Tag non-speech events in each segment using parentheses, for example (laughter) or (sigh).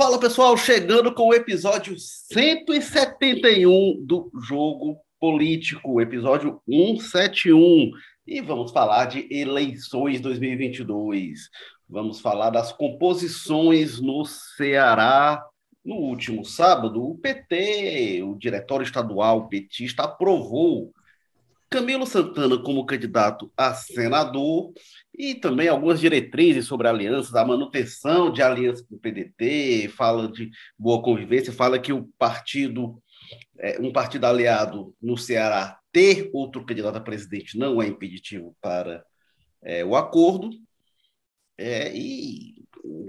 Fala pessoal, chegando com o episódio 171 do Jogo Político, episódio 171. E vamos falar de eleições 2022. Vamos falar das composições no Ceará. No último sábado, o PT, o Diretório Estadual petista, aprovou Camilo Santana como candidato a senador e também algumas diretrizes sobre alianças, a manutenção de aliança com o PDT, fala de boa convivência, fala que o partido, é, um partido aliado no Ceará, ter outro candidato a presidente não é impeditivo para é, o acordo. É, e,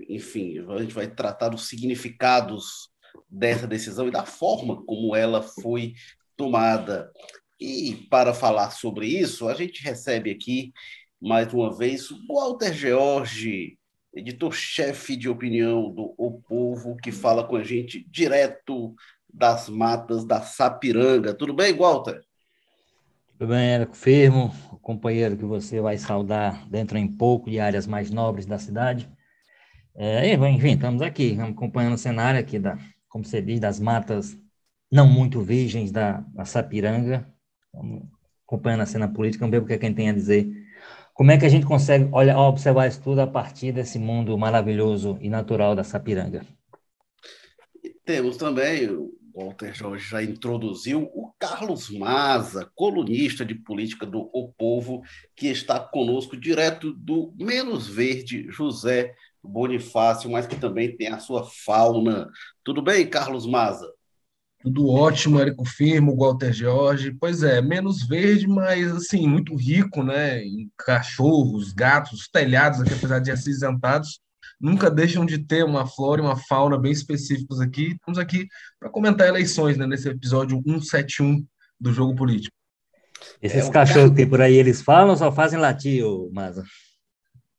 enfim, a gente vai tratar dos significados dessa decisão e da forma como ela foi tomada. E para falar sobre isso, a gente recebe aqui, mais uma vez, Walter George, editor-chefe de opinião do O Povo, que fala com a gente direto das matas da Sapiranga. Tudo bem, Walter? Tudo bem, Érico Firmo, companheiro que você vai saudar dentro em pouco de áreas mais nobres da cidade. É, enfim, estamos aqui, acompanhando o cenário aqui, da, como você diz, das matas não muito virgens da, da Sapiranga, acompanhando a cena política, vamos ver o que é quem tem a dizer. Como é que a gente consegue olhar, observar isso tudo a partir desse mundo maravilhoso e natural da Sapiranga? Temos também, o Walter Jorge já introduziu, o Carlos Maza, colunista de política do O Povo, que está conosco direto do Menos Verde, José Bonifácio, mas que também tem a sua fauna. Tudo bem, Carlos Maza? Tudo ótimo, Érico Firmo, Walter George. Pois é, menos verde, mas assim, muito rico, né? Em cachorros, gatos, telhados aqui, apesar de acinzentados, nunca deixam de ter uma flora e uma fauna bem específicos aqui. Estamos aqui para comentar eleições, né? Nesse episódio 171 do Jogo Político. Esses é, cachorros que por aí eles falam ou só fazem latir, Maza?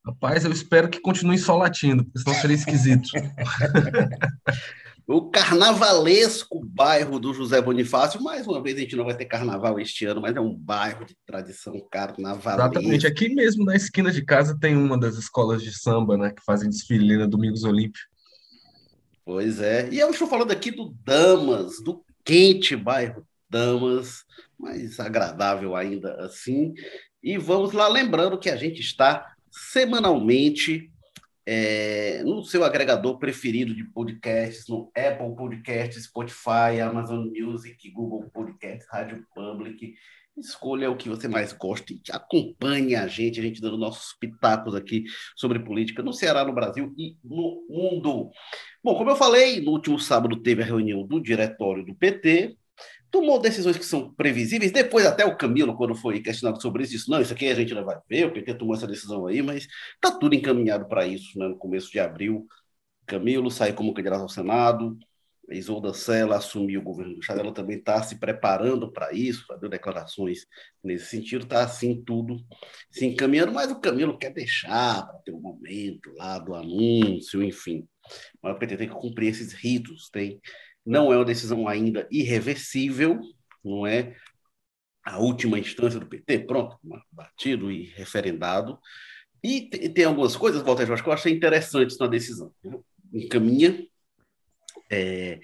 Rapaz, eu espero que continue só latindo, porque senão seria esquisito. (laughs) o carnavalesco bairro do José Bonifácio. Mais uma vez, a gente não vai ter carnaval este ano, mas é um bairro de tradição carnavalesca. Exatamente. Aqui mesmo na esquina de casa tem uma das escolas de samba, né, que fazem desfile na Domingos Olímpio. Pois é. E eu estou falando aqui do Damas, do quente bairro Damas, mais agradável ainda assim. E vamos lá, lembrando que a gente está semanalmente é, no seu agregador preferido de podcasts, no Apple Podcasts, Spotify, Amazon Music, Google Podcasts, Rádio Public. Escolha o que você mais gosta e acompanhe a gente, a gente dando nossos pitacos aqui sobre política no Ceará, no Brasil e no mundo. Bom, como eu falei, no último sábado teve a reunião do diretório do PT, tomou decisões que são previsíveis. Depois, até o Camilo, quando foi questionado sobre isso, disse: não, isso aqui a gente não vai ver, o PT tomou essa decisão aí, mas está tudo encaminhado para isso. Né? No começo de abril, Camilo saiu como candidato ao Senado, Isolda Sela assumiu o governo do Estado, ela também está se preparando para isso, fazendo declarações nesse sentido, está assim tudo se encaminhando, mas o Camilo quer deixar para ter um momento lá do anúncio, enfim. Mas o PT tem que cumprir esses ritos, tem não é uma decisão ainda irreversível, não é a última instância do PT, pronto, batido e referendado. E tem algumas coisas, Walter Jorge, que eu achei interessantes na decisão. Encaminha é,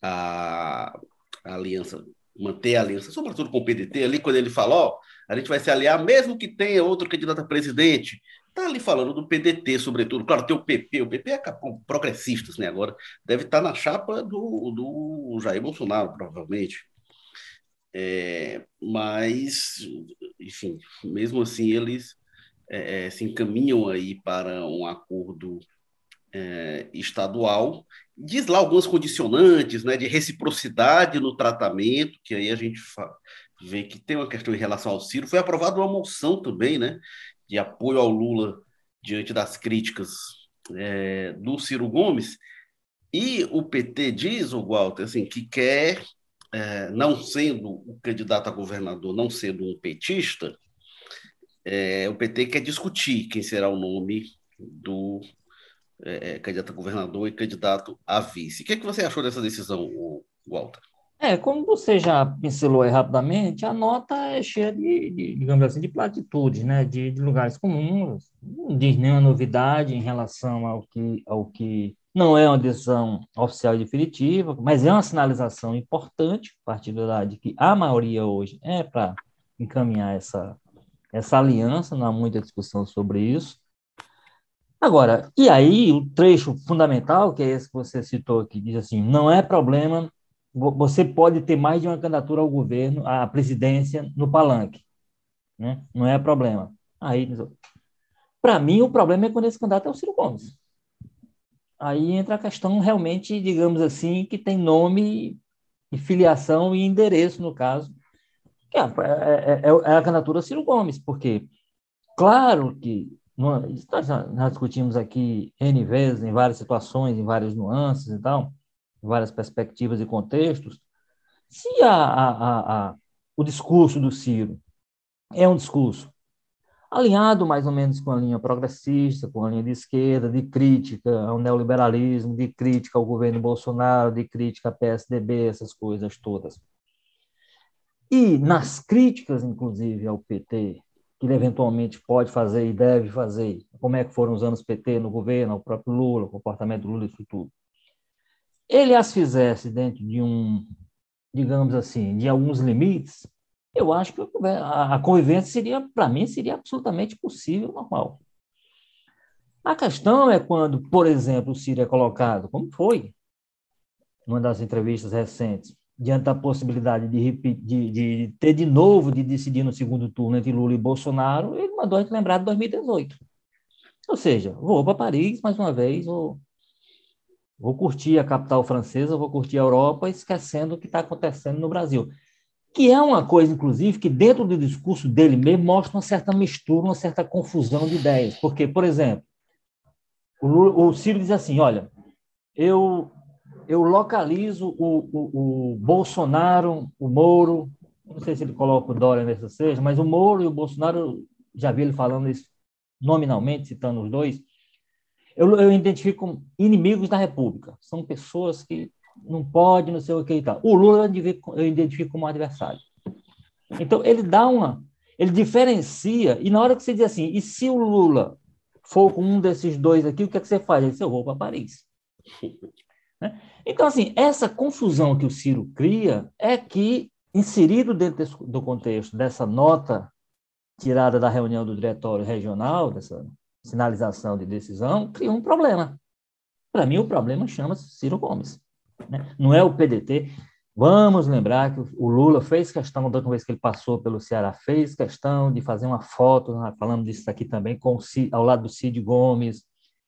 a, a, aliança, manter a aliança, sobretudo com o PDT, ali quando ele fala, ó, a gente vai se aliar, mesmo que tenha outro candidato a presidente, Está ali falando do PDT, sobretudo. Claro, tem o PP, o PP é progressistas, né? Agora deve estar tá na chapa do, do Jair Bolsonaro, provavelmente. É, mas, enfim, mesmo assim, eles é, é, se encaminham aí para um acordo é, estadual. Diz lá algumas condicionantes né, de reciprocidade no tratamento, que aí a gente vê que tem uma questão em relação ao Ciro. Foi aprovada uma moção também, né? De apoio ao Lula diante das críticas é, do Ciro Gomes. E o PT diz, o Walter, assim, que quer, é, não sendo o candidato a governador, não sendo um petista, é, o PT quer discutir quem será o nome do é, candidato a governador e candidato a vice. O que, é que você achou dessa decisão, Walter? É, como você já pincelou aí rapidamente, a nota é cheia de, de digamos assim, de platitudes, né? De, de, lugares comuns, não diz nenhuma novidade em relação ao que, ao que Não é uma decisão oficial e definitiva, mas é uma sinalização importante, a partir da de que a maioria hoje é para encaminhar essa, essa aliança, não há muita discussão sobre isso. Agora, e aí o trecho fundamental, que é esse que você citou aqui, diz assim: não é problema, você pode ter mais de uma candidatura ao governo, à presidência, no palanque. Né? Não é problema. Aí, para mim, o problema é quando esse candidato é o Ciro Gomes. Aí entra a questão realmente, digamos assim, que tem nome e filiação e endereço, no caso, que é, é, é, é a candidatura Ciro Gomes, porque, claro que nós, nós discutimos aqui N vezes, em várias situações, em várias nuances e tal, várias perspectivas e contextos, se a, a, a, o discurso do Ciro é um discurso alinhado mais ou menos com a linha progressista, com a linha de esquerda, de crítica ao neoliberalismo, de crítica ao governo Bolsonaro, de crítica à PSDB, essas coisas todas. E nas críticas, inclusive, ao PT, que ele eventualmente pode fazer e deve fazer, como é que foram os anos PT no governo, o próprio Lula, o comportamento do Lula, isso tudo. Ele as fizesse dentro de um, digamos assim, de alguns limites, eu acho que a convivência seria, para mim, seria absolutamente possível, normal. A questão é quando, por exemplo, o Ciro é colocado, como foi, numa das entrevistas recentes, diante da possibilidade de, de, de, ter de novo de decidir no segundo turno entre Lula e Bolsonaro, ele mandou a gente lembrar de 2018. Ou seja, vou para Paris mais uma vez, vou, vou curtir a capital francesa, vou curtir a Europa, esquecendo o que está acontecendo no Brasil. Que é uma coisa, inclusive, que dentro do discurso dele mesmo mostra uma certa mistura, uma certa confusão de ideias. Porque, por exemplo, o, Lula, o Ciro diz assim: olha, eu eu localizo o, o, o, Bolsonaro, o Moro, não sei se ele coloca o Dória nessa seja, mas o Moro e o Bolsonaro, já vi ele falando isso nominalmente, citando os dois, eu, eu identifico inimigos da República. São pessoas que não podem, não sei o que e tal. O Lula eu identifico como adversário. Então, ele dá uma. Ele diferencia, e na hora que você diz assim, e se o Lula for com um desses dois aqui, o que é que você faz? Ele diz, eu vou para Paris. (laughs) Né? Então, assim, essa confusão que o Ciro cria é que, inserido dentro desse, do contexto dessa nota tirada da reunião do diretório regional, dessa sinalização de decisão, cria um problema. Para mim, o problema chama-se Ciro Gomes. Né? Não é o PDT. Vamos lembrar que o Lula fez questão, da última vez que ele passou pelo Ceará, fez questão de fazer uma foto, falando disso aqui também, com, ao lado do Cid Gomes,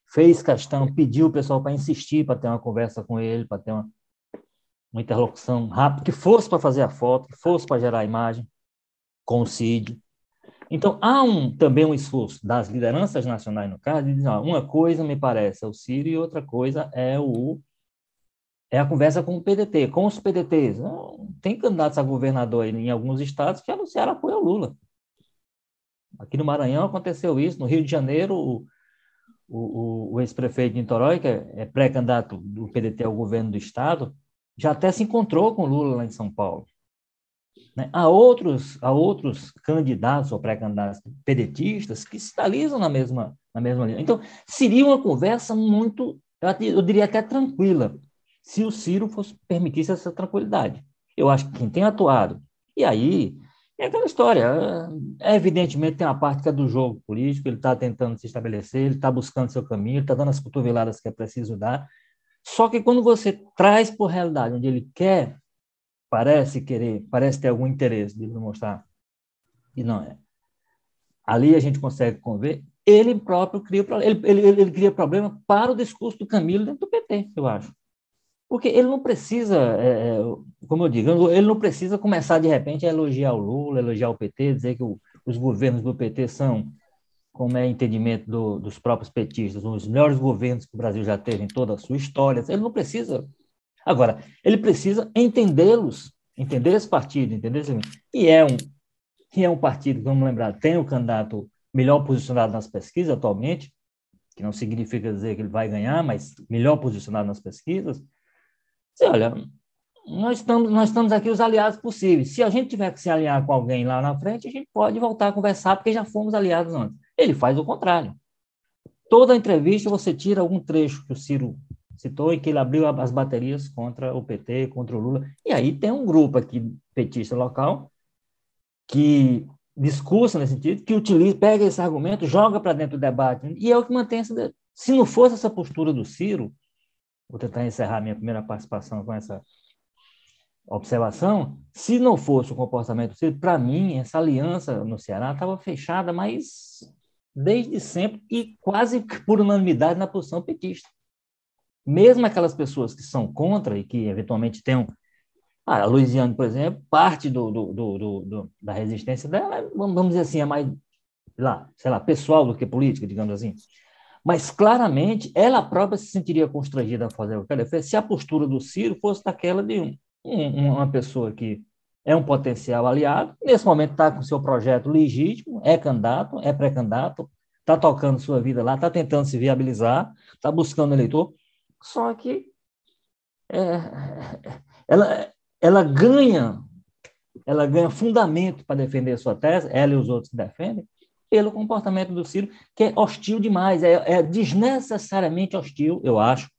fez questão, pediu o pessoal para insistir, para ter uma conversa com ele, para ter uma, uma interlocução rápida, que fosse para fazer a foto, que fosse para gerar a imagem com o CID. Então, há um, também um esforço das lideranças nacionais, no caso, de dizer, uma coisa me parece é o Ciro e outra coisa é o é a conversa com o PDT, com os PDTs. Tem candidatos a governador em alguns estados que anunciaram apoio ao Lula. Aqui no Maranhão aconteceu isso, no Rio de Janeiro, o, o, o ex-prefeito de Niterói, que é, é pré-candidato do PDT ao governo do estado, já até se encontrou com Lula lá em São Paulo. Né? Há, outros, há outros candidatos ou pré-candidatos pedetistas que sinalizam na mesma, na mesma linha. Então, seria uma conversa muito, eu diria até tranquila, se o Ciro fosse permitisse essa tranquilidade. Eu acho que quem tem atuado, e aí é aquela história. É, evidentemente tem uma parte que é do jogo político, ele está tentando se estabelecer, ele está buscando seu caminho, está dando as cotoveladas que é preciso dar. Só que quando você traz por realidade onde ele quer, parece querer, parece ter algum interesse de mostrar, e não é. Ali a gente consegue conver, ele próprio cria ele, ele, ele cria problema para o discurso do Camilo dentro do PT, eu acho. Porque ele não precisa, é, é, como eu digo, ele não precisa começar de repente a elogiar o Lula, elogiar o PT, dizer que o, os governos do PT são, como é entendimento do, dos próprios petistas, os melhores governos que o Brasil já teve em toda a sua história. Ele não precisa. Agora, ele precisa entendê-los, entender esse partido, entender esse... E é um, é um partido, vamos lembrar, tem o candidato melhor posicionado nas pesquisas atualmente, que não significa dizer que ele vai ganhar, mas melhor posicionado nas pesquisas, Dizer, olha, nós estamos, nós estamos aqui os aliados possíveis. Se a gente tiver que se alinhar com alguém lá na frente, a gente pode voltar a conversar, porque já fomos aliados antes. Ele faz o contrário. Toda entrevista você tira algum trecho que o Ciro citou, e que ele abriu as baterias contra o PT, contra o Lula. E aí tem um grupo aqui, petista local, que discursa nesse sentido, que utiliza, pega esse argumento, joga para dentro do debate, e é o que mantém essa. Se não fosse essa postura do Ciro, vou tentar encerrar minha primeira participação com essa observação, se não fosse o comportamento do Ciro, para mim, essa aliança no Ceará estava fechada, mas desde sempre e quase por unanimidade na posição petista. Mesmo aquelas pessoas que são contra e que eventualmente tenham ah, a Luiziane, por exemplo, parte do, do, do, do, da resistência dela, vamos dizer assim, é mais, lá, sei lá, pessoal do que política, digamos assim. Mas claramente ela própria se sentiria constrangida a fazer o que ela fez se a postura do Ciro fosse daquela de um, um, uma pessoa que é um potencial aliado, nesse momento está com seu projeto legítimo, é candidato, é pré-candidato, está tocando sua vida lá, está tentando se viabilizar, está buscando eleitor, só que é, (laughs) ela, ela ganha ela ganha fundamento para defender sua tese, ela e os outros que defendem, pelo comportamento do Ciro, que é hostil demais, é, é desnecessariamente hostil, eu acho.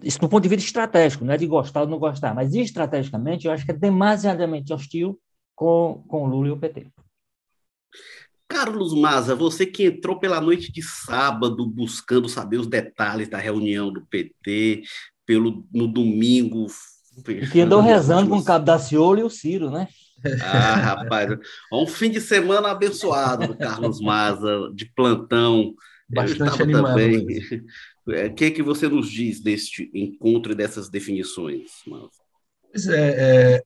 Isso do ponto de vista estratégico, não é de gostar ou não gostar, mas estrategicamente eu acho que é demasiadamente hostil com, com o Lula e o PT. Carlos Maza, você que entrou pela noite de sábado buscando saber os detalhes da reunião do PT, pelo, no domingo e que andou rezando com o Cabo da Ciolo e o Ciro, né? Ah, rapaz, um fim de semana abençoado do Carlos Maza, de plantão. Bastante animado. Também. O (laughs) é, que, é que você nos diz deste encontro e dessas definições, Maza? Pois é, é,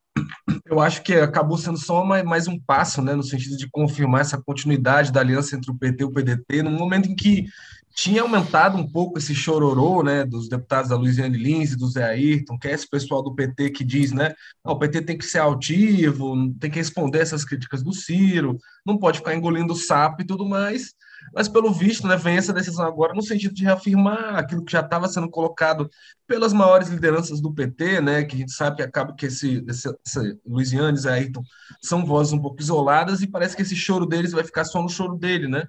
eu acho que acabou sendo só mais, um passo, né, no sentido de confirmar essa continuidade da aliança entre o PT e o PDT, no momento em que tinha aumentado um pouco esse chororô, né, dos deputados da Luiziane Lins e do Zé Ayrton, que é esse pessoal do PT que diz, né, ah, o PT tem que ser altivo, tem que responder essas críticas do Ciro, não pode ficar engolindo sapo e tudo mais, mas pelo visto, né, vem essa decisão agora no sentido de reafirmar aquilo que já estava sendo colocado pelas maiores lideranças do PT, né, que a gente sabe que acaba que esse, esse, esse Luiziane e Ayrton são vozes um pouco isoladas e parece que esse choro deles vai ficar só no choro dele, né,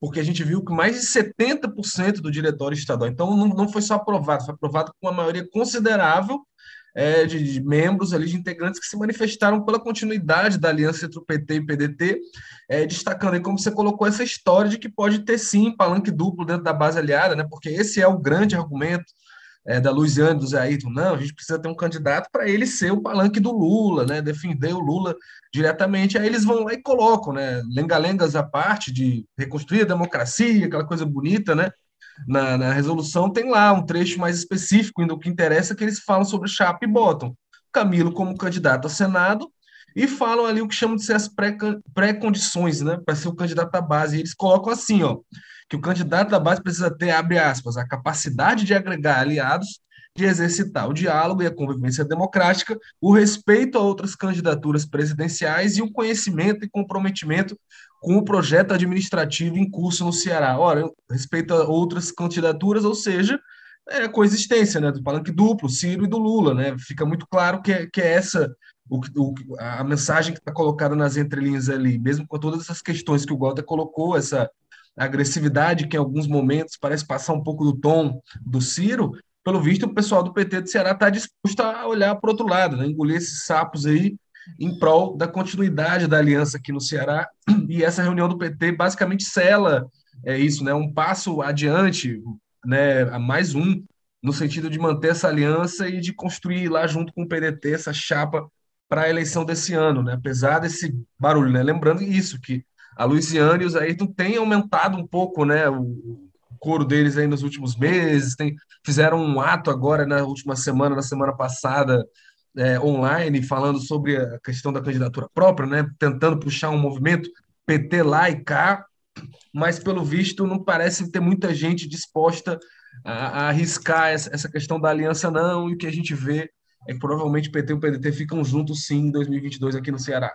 porque a gente viu que mais de 70% do diretório estadual, então não, não foi só aprovado, foi aprovado com uma maioria considerável é, de, de, membros ali, de integrantes que se manifestaram pela continuidade da aliança entre o PT e o PDT, é, destacando aí como você colocou essa história de que pode ter sim palanque duplo dentro da base aliada, né? Porque esse é o grande argumento é, da Luiziane, do Zé Ayrton, não, a gente precisa ter um candidato para ele ser o palanque do Lula, né? Defender o Lula diretamente. Aí eles vão lá e colocam, né? Lenga-lengas à parte de reconstruir a democracia, aquela coisa bonita, né? Na, na resolução tem lá um trecho mais específico, do que interessa, que eles falam sobre chapa e botam Camilo como candidato a Senado e falam ali o que chamam de ser as pré-condições, né, para ser o candidato à base. E eles colocam assim, ó, que o candidato da base precisa ter, abre aspas, a capacidade de agregar aliados, de exercitar o diálogo e a convivência democrática, o respeito a outras candidaturas presidenciais e o conhecimento e comprometimento com o projeto administrativo em curso no Ceará. Ora, respeito a outras candidaturas, ou seja, é a coexistência né, do palanque duplo, Ciro e do Lula. Né? Fica muito claro que é, que é essa o, o, a mensagem que está colocada nas entrelinhas ali, mesmo com todas essas questões que o Walter colocou, essa agressividade que em alguns momentos parece passar um pouco do tom do Ciro, pelo visto o pessoal do PT do Ceará está disposto a olhar para o outro lado, né? engolir esses sapos aí em prol da continuidade da aliança aqui no Ceará. E essa reunião do PT basicamente sela é isso, né? Um passo adiante, né? Mais um no sentido de manter essa aliança e de construir lá junto com o PDT essa chapa para a eleição desse ano, né? Apesar desse barulho, né? Lembrando isso que a Luiziane e o Ayrton têm aumentado um pouco, né? O, coro deles aí nos últimos meses, tem, fizeram um ato agora na última semana, na semana passada, é, online falando sobre a questão da candidatura própria, né, tentando puxar um movimento PT lá e cá, mas pelo visto não parece ter muita gente disposta a, a arriscar essa, questão da aliança, não, e o que a gente vê é que provavelmente PT e o PDT ficam juntos sim em 2022 aqui no Ceará.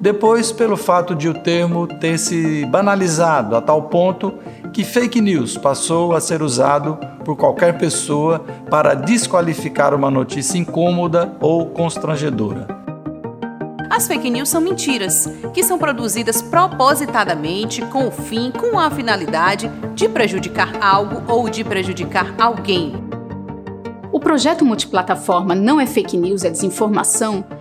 Depois, pelo fato de o termo ter se banalizado a tal ponto que fake news passou a ser usado por qualquer pessoa para desqualificar uma notícia incômoda ou constrangedora. As fake news são mentiras, que são produzidas propositadamente com o fim, com a finalidade de prejudicar algo ou de prejudicar alguém. O projeto multiplataforma Não é Fake News, é Desinformação,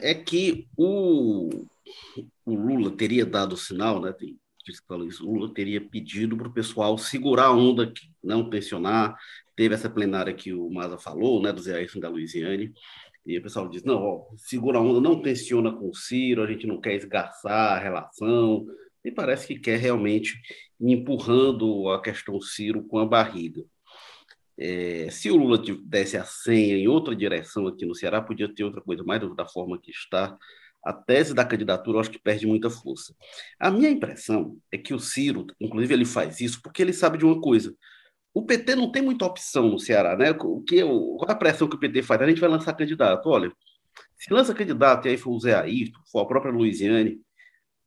É que o, o Lula teria dado sinal, né? Tem que falou isso, o Lula teria pedido para o pessoal segurar a onda, não tensionar. Teve essa plenária que o Maza falou, né, do Zé Ayrton da Luiziane, e o pessoal diz: não, ó, segura a onda, não tensiona com o Ciro, a gente não quer esgarçar a relação. E parece que quer realmente empurrando a questão Ciro com a barriga. É, se o Lula desse a senha em outra direção aqui no Ceará, podia ter outra coisa, mais da forma que está. A tese da candidatura, eu acho que perde muita força. A minha impressão é que o Ciro, inclusive, ele faz isso porque ele sabe de uma coisa o PT não tem muita opção no Ceará, né? O que, qual é a pressão que o PT faz? A gente vai lançar candidato. Olha, se lança candidato e aí for o Zé Ayrton, for a própria Luiziane,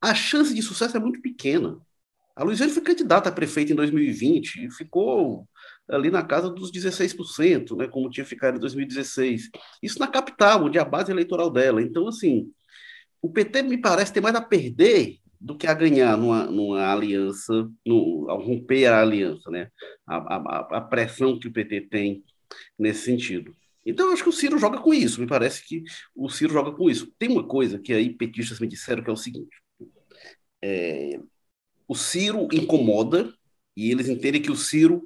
a chance de sucesso é muito pequena. A Luiziane foi candidata a prefeita em 2020 e ficou ali na casa dos 16%, né, como tinha ficado em 2016. Isso na capital, onde é a base eleitoral dela. Então, assim, o PT me parece ter mais a perder do que a ganhar numa, numa aliança, no, ao romper a aliança, né? A, a, a, pressão que o PT tem nesse sentido. Então, eu acho que o Ciro joga com isso, me parece que o Ciro joga com isso. Tem uma coisa que aí petistas me disseram que é o seguinte: é, o Ciro incomoda, e eles entendem que o Ciro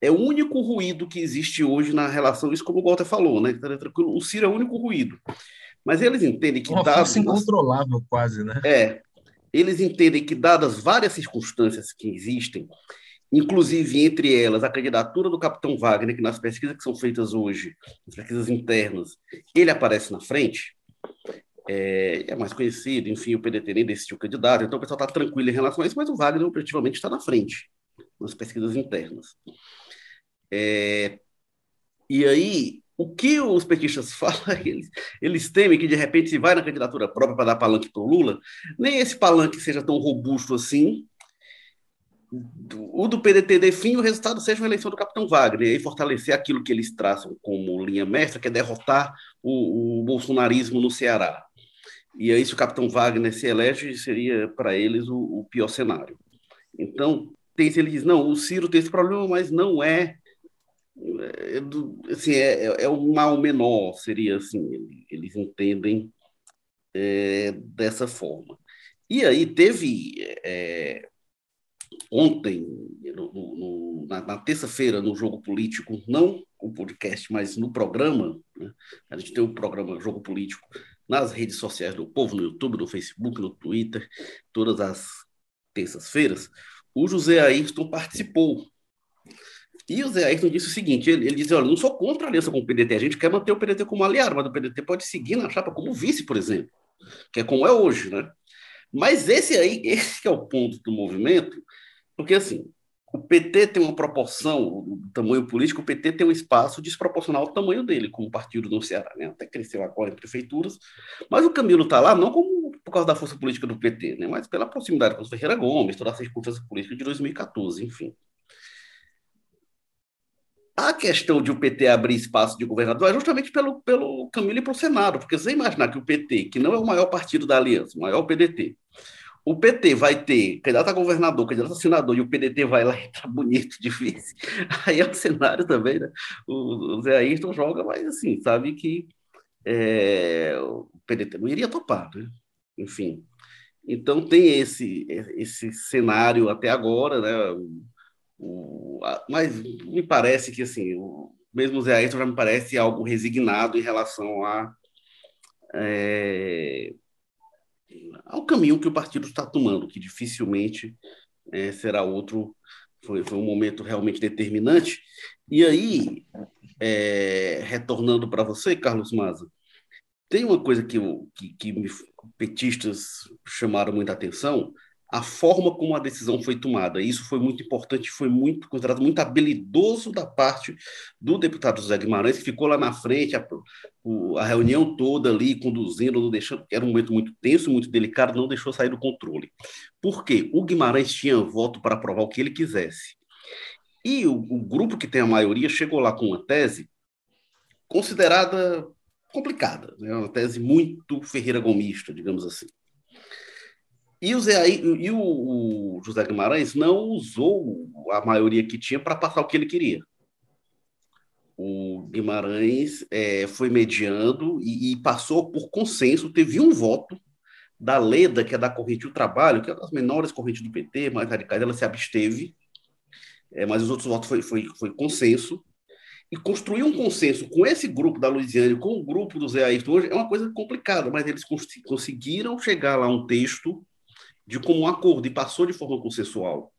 é o único ruído que existe hoje na relação, isso como o Walter falou, né? Tá o Ciro é o único ruído. Mas eles entendem que. Uma força incontrolável, quase, né? É, eles entendem que, dadas várias circunstâncias que existem, inclusive entre elas a candidatura do capitão Wagner, que nas pesquisas que são feitas hoje, nas pesquisas internas, ele aparece na frente, é, é mais conhecido, enfim, o PDT nem decidiu candidato, então o pessoal está tranquilo em relação a isso, mas o Wagner objetivamente está na frente, nas pesquisas internas. É, e aí, o que os petistas (laughs) falam é que eles, eles temem que, de repente, se vai na candidatura própria para dar palanque para o Lula, nem esse palanque seja tão robusto assim. O do PDT define o resultado seja uma eleição do capitão Wagner, e fortalecer aquilo que eles traçam como linha mestra, que é derrotar o, o bolsonarismo no Ceará. E aí, se o capitão Wagner se elege, seria para eles o, o, pior cenário. Então, tem, ele diz: não, o Ciro tem esse problema, mas não é é, assim, é, é, é o mal menor, seria assim, eles entendem é, dessa forma. E aí teve é, ontem, no, no, na, na terça-feira, no Jogo Político, não o podcast, mas no programa, né? a gente tem o programa Jogo Político nas redes sociais do povo, no YouTube, no Facebook, no Twitter, todas as terças-feiras, o José Ayrton participou e o Zé Ayrton disse o seguinte: ele, ele disse, olha, não sou contra a aliança com o PDT, a gente quer manter o PDT como aliado, mas o PDT pode seguir na chapa como vice, por exemplo, que é como é hoje, né? Mas esse aí, (laughs) esse é o ponto do movimento, porque assim, o PT tem uma proporção, o tamanho político, o PT tem um espaço desproporcional ao tamanho dele, como partido no Ceará, né? Até cresceu agora em prefeituras, mas o Camilo está lá não como por causa da força política do PT, né? Mas pela proximidade com o Ferreira Gomes, toda a circunstância política de 2014, enfim. a questão de o PT abrir espaço de governador é justamente pelo, pelo e pelo Senado, porque você imaginar que o PT, que não é o maior partido da aliança, o maior o PDT, o PT vai ter candidato a governador, candidato a senador, e o PDT vai lá entrar bonito, difícil. (laughs) Aí é o cenário também, né? O, o Zé Ayrton joga, mas assim, sabe que é, o PDT não iria topar, né? Enfim. Então tem esse, esse cenário até agora, né? O, a, mas me parece que assim, o, mesmo o Zé Ayrton já me parece algo resignado em relação a. É, ao caminho que o partido está tomando, que dificilmente é, será outro. Foi, foi um momento realmente determinante. E aí, é, retornando para você, Carlos Maza, tem uma coisa que, que, que me, petistas chamaram muita atenção, a forma como a decisão foi tomada. Isso foi muito importante, foi muito considerado muito habilidoso da parte do deputado José Guimarães, que ficou lá na frente, a, a reunião toda ali, conduzindo, não deixando, era um momento muito tenso, muito delicado, não deixou sair do controle. Por quê? O Guimarães tinha voto para aprovar o que ele quisesse. E o, o grupo que tem a maioria chegou lá com uma tese considerada complicada, né? uma tese muito ferreira gomista, digamos assim. E o, Zé, e o, José Guimarães não usou a maioria que tinha para passar o que ele queria. O Guimarães é, foi mediando e, e, passou por consenso. Teve um voto da Leda, que é da corrente do trabalho, que é uma das menores correntes do PT, mais radicais, ela se absteve, é, mas os outros votos foi, foi, foi consenso. E construir um consenso com esse grupo da Luiziane, com o grupo do Zé Ayrton hoje, é uma coisa complicada, mas eles cons conseguiram chegar lá a um texto de comum acordo e passou de forma consensual.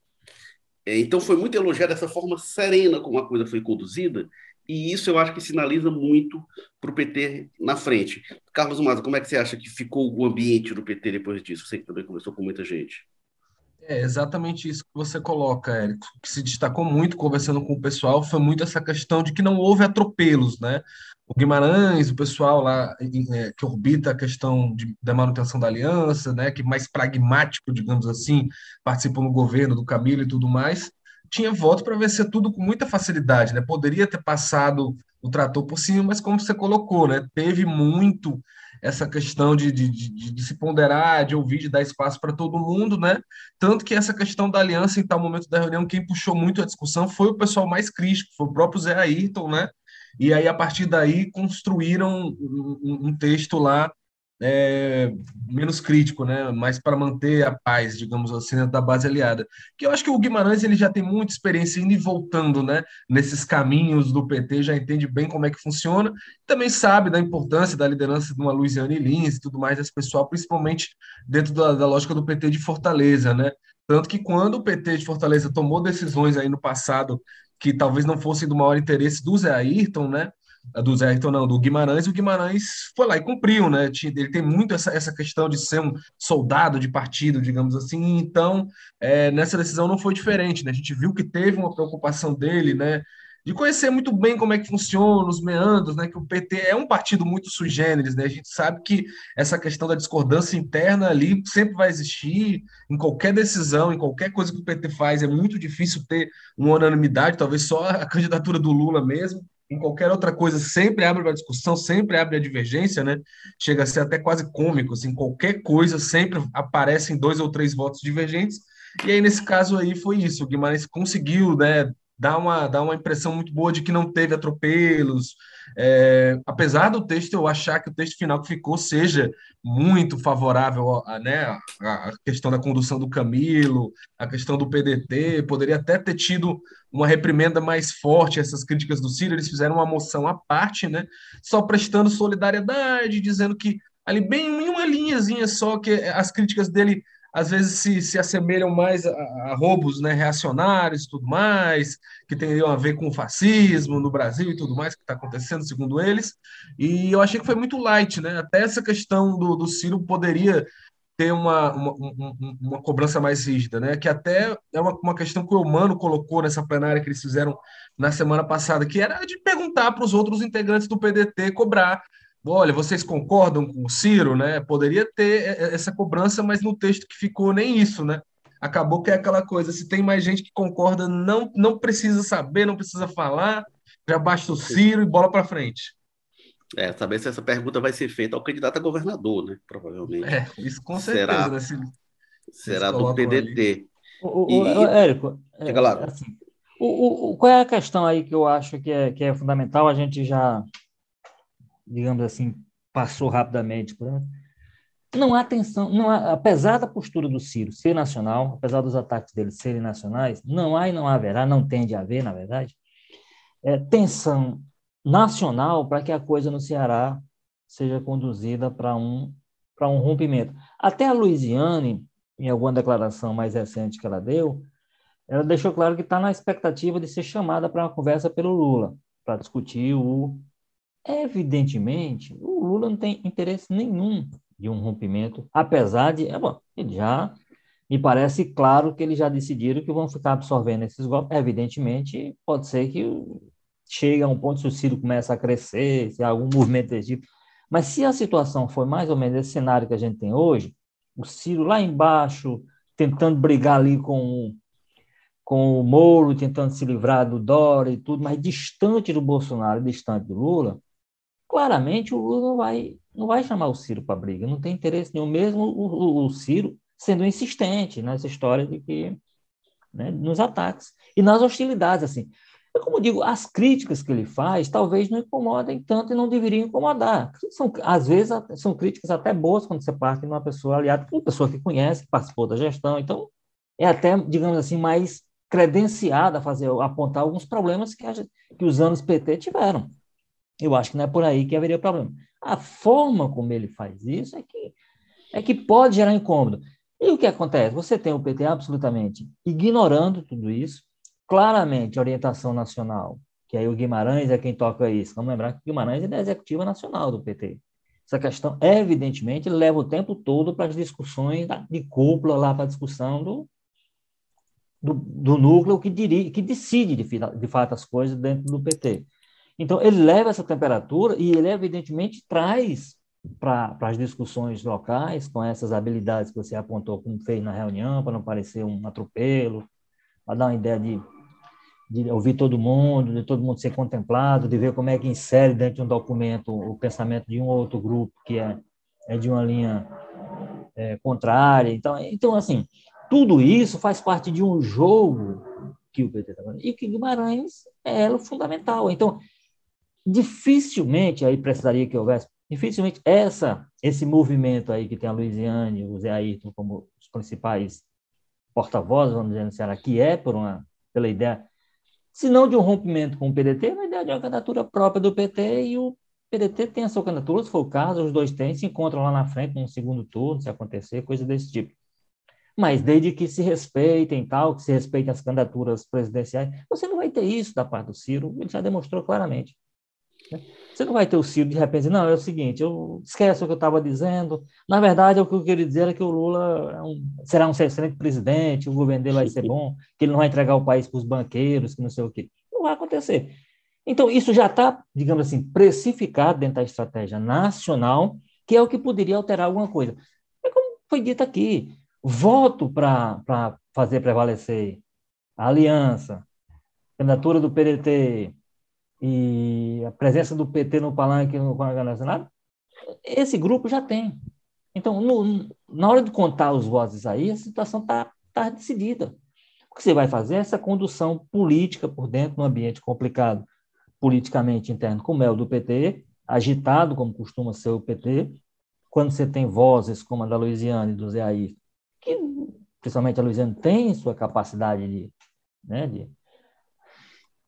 É, então foi muito elogiado essa forma serena como a coisa foi conduzida, e isso eu acho que sinaliza muito para o PT na frente. Carlos Maza, como é que você acha que ficou o ambiente do PT depois disso? Você que também conversou com muita gente. É exatamente isso que você coloca, Érico. Que se destacou muito conversando com o pessoal foi muito essa questão de que não houve atropelos, né? O Guimarães, o pessoal lá é, que orbita a questão de, da manutenção da aliança, né? Que mais pragmático, digamos assim, participou no governo do Camilo e tudo mais, tinha voto para vencer tudo com muita facilidade, né? Poderia ter passado o trator por cima, mas como você colocou, né? Teve muito essa questão de, de, de, de, se ponderar, de ouvir, de dar espaço para todo mundo, né? Tanto que essa questão da aliança, em tal momento da reunião, quem puxou muito a discussão foi o pessoal mais crítico, foi o próprio Zé Ayrton, né? E aí, a partir daí, construíram um, um texto lá é, menos crítico, né? Mas para manter a paz, digamos assim, da base aliada. Que eu acho que o Guimarães ele já tem muita experiência indo e voltando, né? Nesses caminhos do PT, já entende bem como é que funciona. Também sabe da importância da liderança de uma Luiziane Lins e tudo mais desse pessoal, principalmente dentro da, da lógica do PT de Fortaleza, né? Tanto que quando o PT de Fortaleza tomou decisões aí no passado que talvez não fossem do maior interesse do Zé Ayrton, né? Do Zé Ayrton, não, do Guimarães, e o Guimarães foi lá e cumpriu, né? Ele tem muito essa, essa questão de ser um soldado de partido, digamos assim, então é, nessa decisão não foi diferente, né? A gente viu que teve uma preocupação dele, né? De conhecer muito bem como é que funciona os meandros, né? Que o PT é um partido muito sui generis, né? A gente sabe que essa questão da discordância interna ali sempre vai existir em qualquer decisão, em qualquer coisa que o PT faz, é muito difícil ter uma unanimidade, talvez só a (laughs) candidatura do Lula mesmo em qualquer outra coisa sempre abre uma discussão, sempre abre a divergência, né? Chega a ser até quase cômico, assim, qualquer coisa sempre aparecem dois ou três votos divergentes. E aí nesse caso aí foi isso, o Guimarães conseguiu, né, dar uma, dar uma impressão muito boa de que não teve atropelos. É, apesar do texto eu achar que o texto final que ficou seja muito favorável a, né, a questão da condução do Camilo, a questão do PDT, poderia até ter tido uma reprimenda mais forte essas críticas do Ciro, eles fizeram uma moção à parte, né, só prestando solidariedade, dizendo que ali bem em uma linhazinha só que as críticas dele às vezes se, se assemelham mais a, a roubos né, reacionários tudo mais, que teriam a ver com o fascismo no Brasil e tudo mais que está acontecendo, segundo eles. E eu achei que foi muito light, né? Até essa questão do, do Ciro poderia ter uma, uma, uma, uma, cobrança mais rígida, né? Que até é uma, uma questão que o Humano colocou nessa plenária que eles fizeram na semana passada, que era de perguntar para os outros integrantes do PDT cobrar olha, vocês concordam com o Ciro, né? Poderia ter essa cobrança, mas no texto que ficou nem isso, né? Acabou que é aquela coisa, se tem mais gente que concorda, não não precisa saber, não precisa falar, Já basta o Ciro e bola para frente. É, saber se essa pergunta vai ser feita ao candidato a governador, né? Provavelmente. É, isso com certeza. Será, né? será do PDT. O, o, e, o, Érico, é, lá. Assim, o, o, qual é a questão aí que eu acho que é, que é fundamental? A gente já, digamos assim, passou rapidamente não há tensão, não há, apesar da postura do Ciro ser nacional, apesar dos ataques dele serem nacionais, não há e não haverá, não tende a haver, na verdade, é, tensão nacional para que a coisa no Ceará seja conduzida para um, para um rompimento. Até a Luiziane, em alguma declaração mais recente que ela deu, ela deixou claro que está na expectativa de ser chamada para uma conversa pelo Lula, para discutir o. Evidentemente, o Lula não tem interesse nenhum de um rompimento, apesar de. É bom, ele já. Me parece claro que eles já decidiram que vão ficar absorvendo esses golpes. Evidentemente, pode ser que chegue a um ponto, se o Ciro começa a crescer, se há algum movimento desse tipo. Mas se a situação for mais ou menos esse cenário que a gente tem hoje, o Ciro lá embaixo, tentando brigar ali com, com o Moro, tentando se livrar do Dória e tudo, mas distante do Bolsonaro, distante do Lula, claramente o Lula não vai não vai chamar o Ciro para briga, não tem interesse nenhum, mesmo o, o, o, Ciro sendo insistente nessa história de que, né, nos ataques e nas hostilidades, assim. Eu, como digo, as críticas que ele faz talvez não incomodem tanto e não deveriam incomodar. São, às vezes são críticas até boas quando você parte de uma pessoa aliada, uma pessoa que conhece, que participou da gestão, então é até, digamos assim, mais credenciada a fazer, apontar alguns problemas que, a, que os anos PT tiveram. Eu acho que não é por aí que haveria problema. A forma como ele faz isso é que, é que pode gerar incômodo. E o que acontece? Você tem o PT absolutamente ignorando tudo isso, claramente orientação nacional, que aí o Guimarães é quem toca isso. Vamos lembrar que o Guimarães é da executiva nacional do PT. Essa questão, evidentemente, leva o tempo todo para as discussões de cúpula, lá para a discussão do, do, do núcleo que, dirige, que decide, de, de fato, as coisas dentro do PT. Então, ele leva essa temperatura e ele, evidentemente, traz para as discussões locais, com essas habilidades que você apontou, como fez na reunião, para não parecer um atropelo, para dar uma ideia de, de ouvir todo mundo, de todo mundo ser contemplado, de ver como é que insere dentro de um documento o pensamento de um ou outro grupo que é, é de uma linha é, contrária. Então, então, assim, tudo isso faz parte de um jogo que o PT está fazendo, e que Guimarães é fundamental. Então, dificilmente aí precisaria que houvesse, dificilmente essa, esse movimento aí que tem a Luiziane o Zé Ayrton como os principais porta-vozes, vamos dizer, no Ceará, que é por uma, pela ideia, se não de um rompimento com o PDT, uma ideia de uma candidatura própria do PT e o PDT tem a sua candidatura, se for o caso, os dois têm, se encontram lá na frente no segundo turno, se acontecer, coisa desse tipo. Mas desde que se respeitem tal, que se respeitem as candidaturas presidenciais, você não vai ter isso da parte do Ciro, ele já demonstrou claramente. Você não vai ter o Ciro de repente, não, é o seguinte, eu esquece o que eu estava dizendo. Na verdade, o que eu queria dizer é que o Lula é um, será um excelente presidente, o governo dele vai ser bom, que ele não vai entregar o país para os banqueiros, que não sei o quê. Não vai acontecer. Então, isso já está, digamos assim, precificado dentro da estratégia nacional, que é o que poderia alterar alguma coisa. É como foi dito aqui, voto para fazer prevalecer a aliança, candidatura do PDT, e a presença do PT no palanque no Congresso Nacional, esse grupo já tem. Então, no, na hora de contar os votos aí, a situação está tá decidida. O que você vai fazer é essa condução política por dentro, num ambiente complicado politicamente interno, como é o do PT, agitado, como costuma ser o PT, quando você tem vozes como a da Luiziane e do Zé Ayrton, que, principalmente a Luiziane, tem sua capacidade de, né, de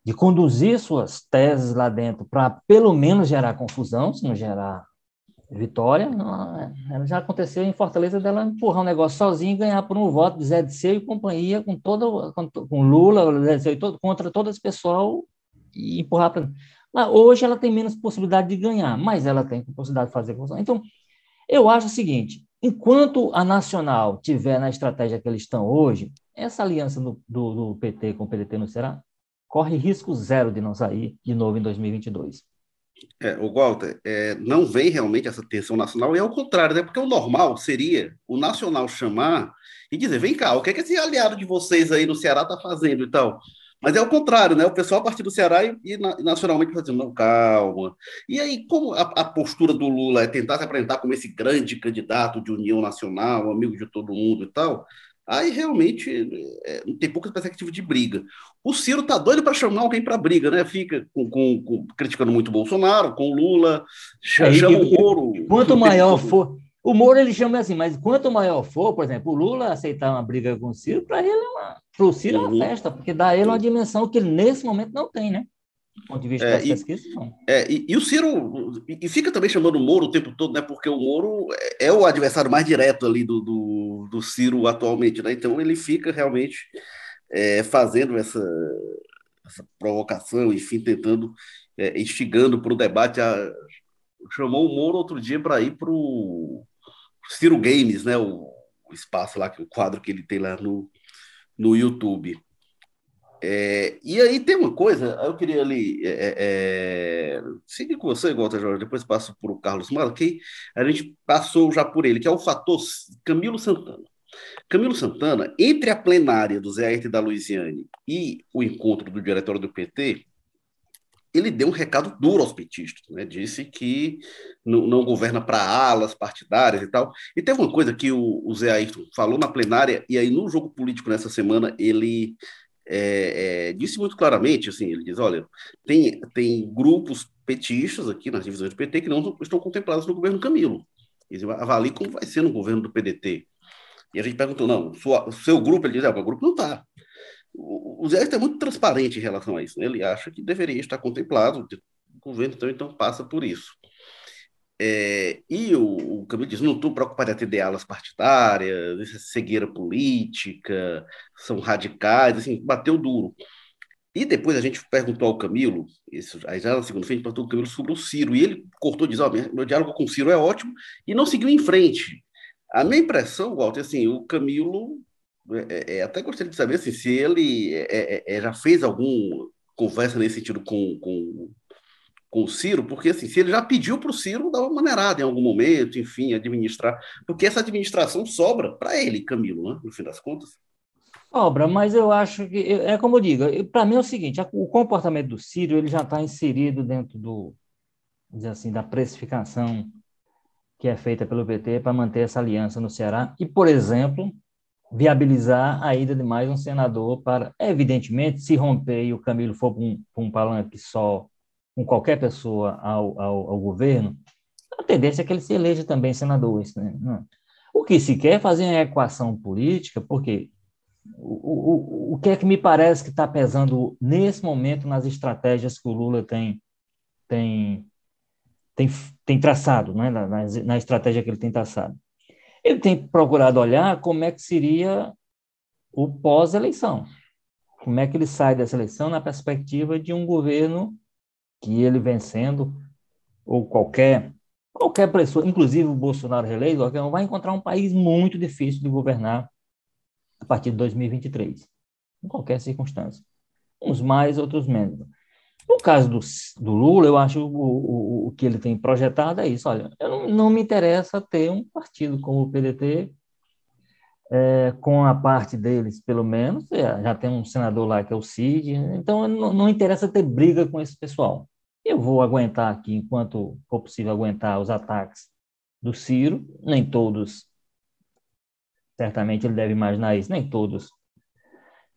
de conduzir suas teses lá dentro para pelo menos gerar confusão, se não gerar vitória. Não, já aconteceu em Fortaleza dela empurrar um negócio sozinha e ganhar por um voto de Zé de Seu e companhia com todo com, Lula, Zé de Seu, e todo, contra todo esse pessoal e empurrar para. Hoje ela tem menos possibilidade de ganhar, mas ela tem possibilidade de fazer confusão. Então, eu acho o seguinte: enquanto a Nacional tiver na estratégia que eles estão hoje, essa aliança do, do, do PT com o PDT não será corre risco zero de não sair de novo em 2022. É, o Walter, é, não vem realmente essa tensão nacional, e é o contrário, né? Porque o normal seria o nacional chamar e dizer: vem cá, o que, é que esse aliado de vocês aí no Ceará está fazendo e tal? Mas é o contrário, né? O pessoal a partir do Ceará e, e nacionalmente fazendo, não, calma. E aí, como a, a, postura do Lula é tentar se apresentar como esse grande candidato de união nacional, amigo de todo mundo e tal, aí realmente é, tem pouca perspectiva de briga. O Ciro tá doido para chamar alguém para briga, né? Fica com, com, com, criticando muito o Bolsonaro, com o Lula, é, chama o Moro. Quanto (laughs) maior for o Moro ele chama assim, mas quanto maior for, por exemplo, o Lula aceitar uma briga com o Ciro, para ele é uma, para o Ciro é uma uhum. festa, porque dá a ele uma dimensão que ele nesse momento não tem, né? Do ponto de vista é, das pesquisas, não. É, e, e, o Ciro, e fica também chamando o Moro o tempo todo, né? Porque o Moro é, é o adversário mais direto ali do, do, do Ciro atualmente, né? Então ele fica realmente é, fazendo essa, essa provocação, enfim, tentando, é, instigando para o debate. A, chamou o Moro outro dia para ir para o Ciro Games, né? O, o, espaço lá, o quadro que ele tem lá no, no YouTube. É, e aí tem uma coisa, eu queria ali é, é, é seguir com você, igual Jorge, depois passo por o Carlos Mala, que a gente passou já por ele, que é o fator Camilo Santana. Camilo Santana, entre a plenária do Zé Ayrton da Luiziane e o encontro do diretório do PT, ele deu um recado duro aos petistas, né? disse que não, não governa para alas partidárias e tal. E teve uma coisa que o, o Zé Ayrton falou na plenária, e aí no jogo político nessa semana ele é, é, disse muito claramente, assim, ele diz, olha, tem, tem grupos petistas aqui nas divisões do PT que não estão contemplados no governo Camilo. Eles avaliem como vai ser no governo do PDT. E a gente perguntou, não, o seu grupo, ele diz, é, o meu grupo não está o Zé é muito transparente em relação a isso. Né? Ele acha que deveria estar contemplado, o governo então, então passa por isso. É, e o, o Camilo diz: não estou preocupado em atender aulas partidárias, isso é cegueira política, são radicais, assim, bateu duro. E depois a gente perguntou ao Camilo, isso, aí já na segunda-feira, a gente perguntou ao Camilo sobre o Ciro, e ele cortou e disse: oh, meu diálogo com o Ciro é ótimo, e não seguiu em frente. A minha impressão, Walter, assim, o Camilo é, é, é, até gostaria de saber assim, se ele é, é, é, já fez alguma conversa nesse sentido com, com, com o Ciro, porque assim, se ele já pediu para o Ciro dar uma maneirada em algum momento, enfim, administrar, porque essa administração sobra para ele, Camilo, né, no fim das contas. Sobra, mas eu acho que, é como eu digo, para mim é o seguinte, o comportamento do Ciro ele já está inserido dentro do, dizer assim, da precificação que é feita pelo PT para manter essa aliança no Ceará, e, por exemplo, viabilizar a ida de mais um senador para, evidentemente, se romper e o Camilo for para um, um palanque só com qualquer pessoa ao, ao, ao, governo, a tendência é que ele se eleja também senador. Né? O que se quer é fazer uma equação política, porque o, o, o que é que me parece que está pesando nesse momento nas estratégias que o Lula tem, tem, tem, tem traçado, né? na, na, na estratégia que ele tem traçado? Ele tem procurado olhar como é que seria o pós-eleição. Como é que ele sai dessa eleição na perspectiva de um governo que ele vencendo, ou qualquer qualquer pessoa, inclusive o Bolsonaro reeleito, vai encontrar um país muito difícil de governar a partir de 2023, em qualquer circunstância. Uns mais, outros menos. No caso do, do Lula, eu acho o, o, o, que ele tem projetado é isso. Olha, eu não, não me interessa ter um partido como o PDT, é, com a parte deles, pelo menos, é, já tem um senador lá que é o Cid, então não, não interessa ter briga com esse pessoal. Eu vou aguentar aqui, enquanto for possível aguentar os ataques do Ciro, nem todos, certamente ele deve imaginar isso, nem todos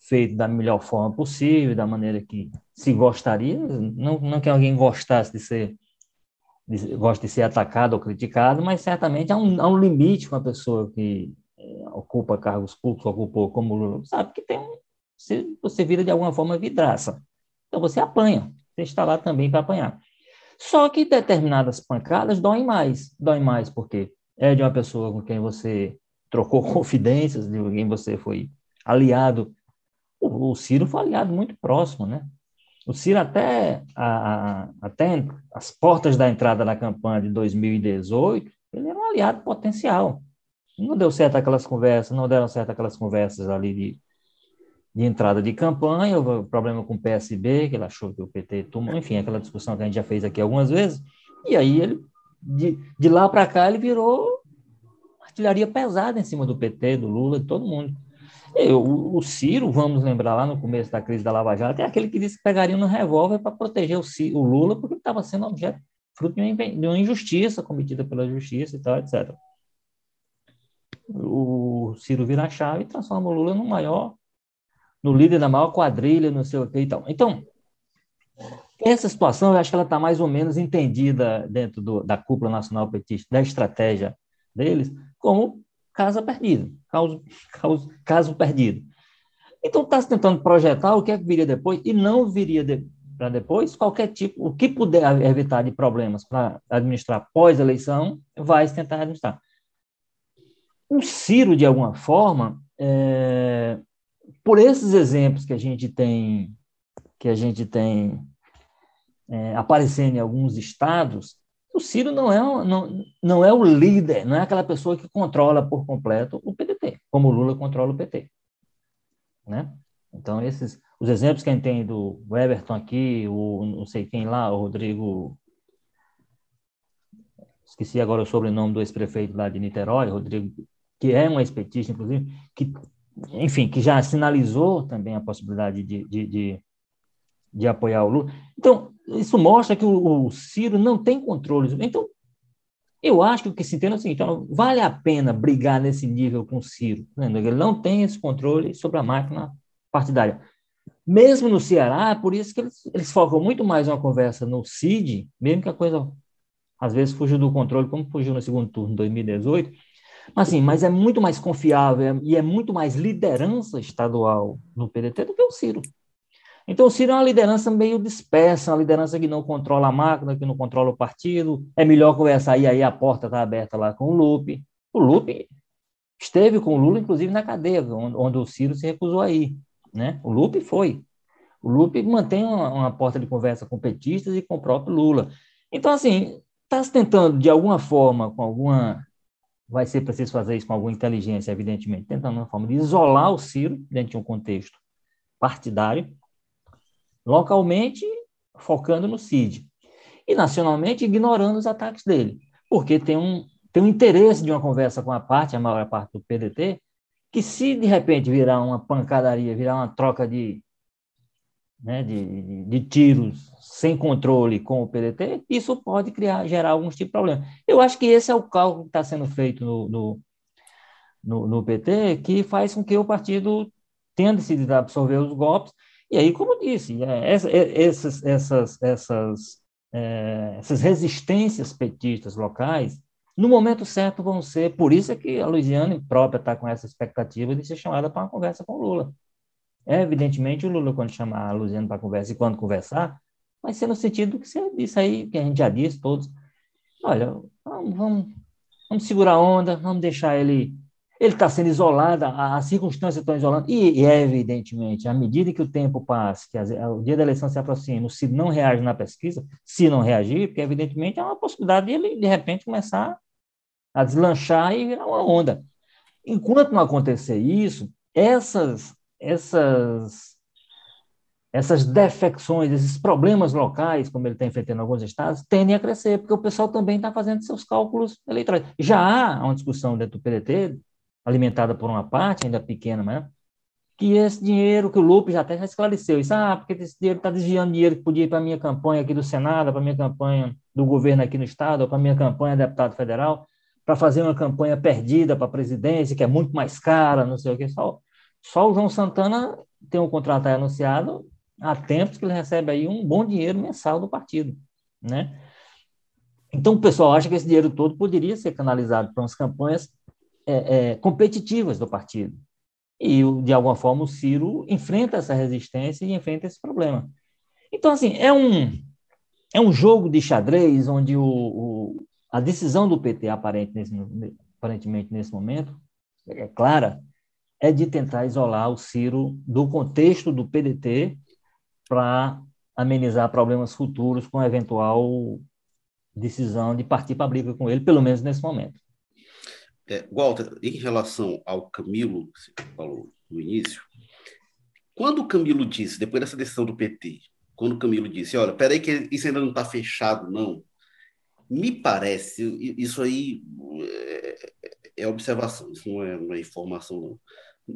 feito da melhor forma possível, da maneira que se gostaria. Não, não que alguém gostasse de ser de, de ser atacado ou criticado, mas certamente há um, há um limite com a pessoa que ocupa cargos públicos, ocupou como sabe que tem um, você, você vira de alguma forma vidraça. Então você apanha, você está lá também para apanhar. Só que determinadas pancadas doem mais. Doem mais porque é de uma pessoa com quem você trocou (laughs) confidências, de quem você foi aliado o, Ciro foi aliado muito próximo, né? O Ciro até, a, a, até as portas da entrada na campanha de 2018, ele era um aliado potencial. Não deu certo aquelas conversas, não deram certo aquelas conversas ali de, de entrada de campanha, o problema com o PSB, que ele achou que o PT tomou, enfim, aquela discussão que a gente já fez aqui algumas vezes, e aí ele, de, de lá para cá, ele virou artilharia pesada em cima do PT, do Lula, de todo mundo. O, o Ciro, vamos lembrar lá no começo da crise da Lava Jato, é aquele que disse que pegaria no revólver para proteger o, Ciro, o, Lula, porque ele estava sendo objeto, fruto de uma, de uma injustiça cometida pela justiça e tal, etc. O Ciro vira a chave e transforma o Lula no maior, no líder da maior quadrilha, não sei o que e tal. Então, essa situação, eu acho que ela está mais ou menos entendida dentro do, da cúpula nacional petista, da estratégia deles, como casa perdida, caso, caso, caso perdido. Então está se tentando projetar o que é que viria depois e não viria de, para depois qualquer tipo, o que puder evitar de problemas para administrar pós-eleição, vai se tentar administrar. O Ciro, de alguma forma, é, por esses exemplos que a gente tem, que a gente tem é, aparecendo em alguns estados, o Ciro não é, não, não é o líder, não é aquela pessoa que controla por completo o PDT, como o Lula controla o PT. Né? Então, esses, os exemplos que a gente tem do Everton aqui, o não sei quem lá, o Rodrigo. Esqueci agora o sobrenome do ex-prefeito lá de Niterói, Rodrigo, que é um ex-petista, inclusive, que, enfim, que já sinalizou também a possibilidade de, de, de, de apoiar o Lula. Então, isso mostra que o, o Ciro não tem controle. Então, eu acho que o que se entende é o seguinte: então, vale a pena brigar nesse nível com o Ciro. Né? Ele não tem esse controle sobre a máquina partidária. Mesmo no Ceará, por isso que eles, eles focam muito mais uma conversa no CID, mesmo que a coisa às vezes fugiu do controle, como fugiu no segundo turno de 2018. Assim, mas é muito mais confiável e é muito mais liderança estadual no PDT do que o Ciro. Então, o Ciro é uma liderança meio dispersa, uma liderança que não controla a máquina, que não controla o partido. É melhor conversar e aí a porta está aberta lá com o Lupe. O Lupe esteve com o Lula, inclusive, na cadeia, onde, onde o Ciro se recusou a ir. Né? O Lupe foi. O Lupe mantém uma, uma porta de conversa com petistas e com o próprio Lula. Então, assim, está se tentando, de alguma forma, com alguma. Vai ser preciso fazer isso com alguma inteligência, evidentemente, tentando uma forma de isolar o Ciro dentro de um contexto partidário localmente focando no CID. E nacionalmente ignorando os ataques dele, porque tem um, tem um interesse de uma conversa com a parte, a maior parte do PDT, que se de repente virar uma pancadaria, virar uma troca de, né, de, de, de tiros sem controle com o PDT, isso pode criar, gerar alguns tipos de problema. Eu acho que esse é o cálculo que está sendo feito no, no, no, no PT, que faz com que o partido tenha decidido absorver os golpes e aí, como disse, é, é, essas, essas, essas, é, essas resistências petistas locais, no momento certo vão ser, por isso é que a Luiziane própria está com essa expectativa de ser chamada para uma conversa com o Lula. É, evidentemente, o Lula, quando chamar a Luiziane para conversa e quando conversar, vai ser no sentido que você disse aí, que a gente já disse todos. Olha, vamos, vamos, vamos segurar a onda, vamos deixar ele ele está sendo isolado, as circunstâncias estão isolando, e, e evidentemente, à medida que o tempo passa, que as, o dia da eleição se aproxima, se não reage na pesquisa, se não reagir, porque evidentemente é uma possibilidade de ele, de repente, começar a deslanchar e virar uma onda. Enquanto não acontecer isso, essas, essas, essas defecções, esses problemas locais, como ele está enfrentando em alguns estados, tendem a crescer, porque o pessoal também está fazendo seus cálculos eleitorais. Já há uma discussão dentro do PDT alimentada por uma parte, ainda pequena, mas que esse dinheiro que o Lupe já até já esclareceu, isso, ah, porque esse dinheiro está desviando dinheiro que podia ir para a minha campanha aqui do Senado, para a minha campanha do governo aqui no Estado, para a minha campanha de deputado federal, para fazer uma campanha perdida para a presidência, que é muito mais cara, não sei o que, só, só o João Santana tem um contrato aí anunciado há tempos que ele recebe aí um bom dinheiro mensal do partido, né? Então, o pessoal acha que esse dinheiro todo poderia ser canalizado para umas campanhas é, é, competitivas do partido. E, de alguma forma, o Ciro enfrenta essa resistência e enfrenta esse problema. Então, assim, é um, é um jogo de xadrez onde o, o a decisão do PT, aparente nesse, aparentemente nesse momento, é clara, é de tentar isolar o Ciro do contexto do PDT para amenizar problemas futuros com a eventual decisão de partir para a briga com ele, pelo menos nesse momento. É, Walter, em relação ao Camilo, que você falou no início, quando o Camilo disse, depois dessa decisão do PT, quando o Camilo disse, olha, peraí que isso ainda não está fechado, não, me parece, isso aí é, é, observação, isso não é, não é informação, não.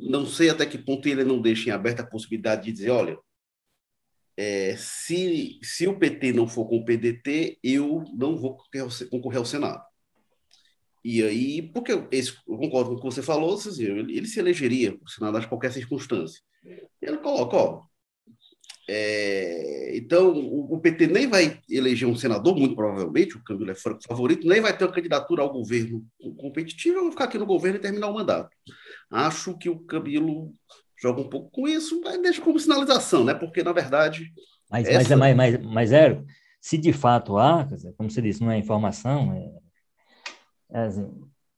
Não sei até que ponto ele não deixa em aberta a possibilidade de dizer, olha, é, se, se o PT não for com o PDT, eu não vou concorrer ao Senado. E aí, porque esse, eu concordo com o que você falou, ele, ele se elegeria o Senado em qualquer circunstância. Ele coloca, ó, é, então, o, o, PT nem vai eleger um senador, muito provavelmente, o Camilo é favorito, nem vai ter uma candidatura ao governo competitivo, eu vou ficar aqui no governo e terminar o mandato. Acho que o Camilo joga um pouco com isso, mas deixa como sinalização, né? Porque, na verdade. Mas, essa... mas, mas, mas, mas Érico, se de fato há, como você disse, não é informação, é, é assim,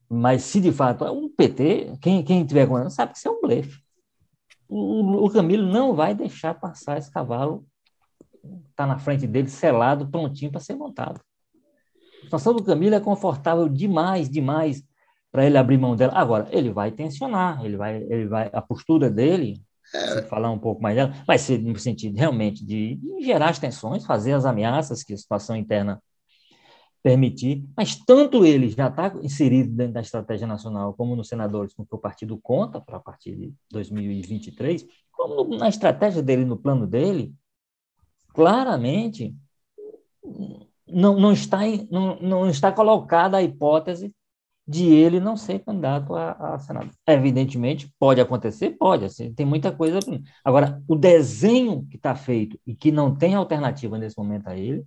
mas se de fato há um PT, quem, quem tiver com sabe que isso é um blefe. O, o Camilo não vai deixar passar esse cavalo, está na frente dele, selado, prontinho para ser montado. A situação do Camilo é confortável demais, demais para ele abrir mão dela. Agora, ele vai tensionar, ele vai, ele vai, a postura dele, é. falar um pouco mais dela, vai ser no sentido realmente de, de, gerar as tensões, fazer as ameaças que a situação interna permitir, mas tanto ele já está inserido dentro da estratégia nacional, como nos senadores, com que o partido conta para a partir de 2023, como na estratégia dele, no plano dele, claramente não, não, está, não, não está colocada a hipótese de ele não ser candidato a, a Senado. Evidentemente, pode acontecer? Pode, assim, tem muita coisa. Agora, o desenho que está feito e que não tem alternativa nesse momento a ele,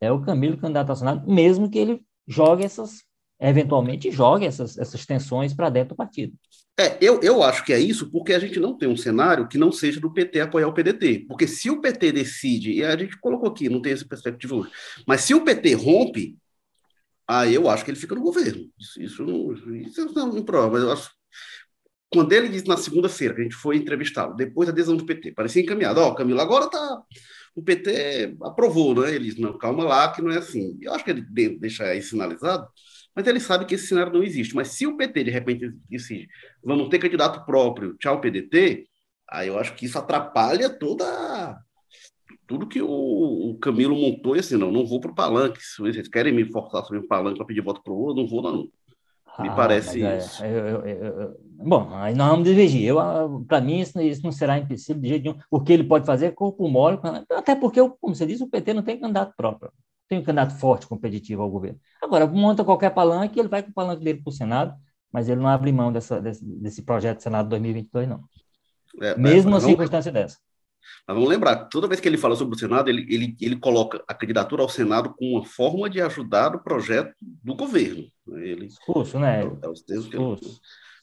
é o Camilo candidato ao Senado, mesmo que ele jogue essas, eventualmente jogue essas, essas tensões para dentro do partido. É, eu, eu acho que é isso porque a gente não tem um cenário que não seja do PT apoiar o PDT. Porque se o PT decide, e a gente colocou aqui, não tem essa perspectiva hoje, mas se o PT rompe, aí eu acho que ele fica no governo. Isso, isso não, isso não é prova, mas eu acho. Quando ele disse na segunda-feira, que a gente foi entrevistá-lo, depois da adesão do PT, parecia encaminhado, ó, oh, Camilo, agora tá o PT aprovou, né? Ele disse, não, calma lá, que não é assim. Eu acho que ele deixa aí sinalizado, mas ele sabe que esse cenário não existe. Mas se o PT, de repente, decide, vamos ter candidato próprio, tchau PDT, aí eu acho que isso atrapalha toda tudo que o, o Camilo montou e assim, não, não vou para o palanque. Se vocês querem me forçar sobre o palanque para pedir voto para o Lula, não vou, não. Me ah, parece é, isso. Eu, eu, eu, bom, aí nós vamos divergir. Eu, para mim, isso, isso, não será impossível de jeito nenhum. O que ele pode fazer é corpo mole, até porque, como você disse, o PT não tem candidato próprio. Tem um candidato forte, competitivo ao governo. Agora, monta qualquer palanque, ele vai com o palanque dele para o Senado, mas ele não abre mão dessa, desse, desse projeto do Senado 2022, não. É, Mesmo na circunstância dessa. Mas vamos lembrar, toda vez que ele fala sobre o Senado, ele, ele, ele coloca a candidatura ao Senado como uma forma de ajudar o projeto do governo. Ele, Discurso, né? É, é os termos que ele,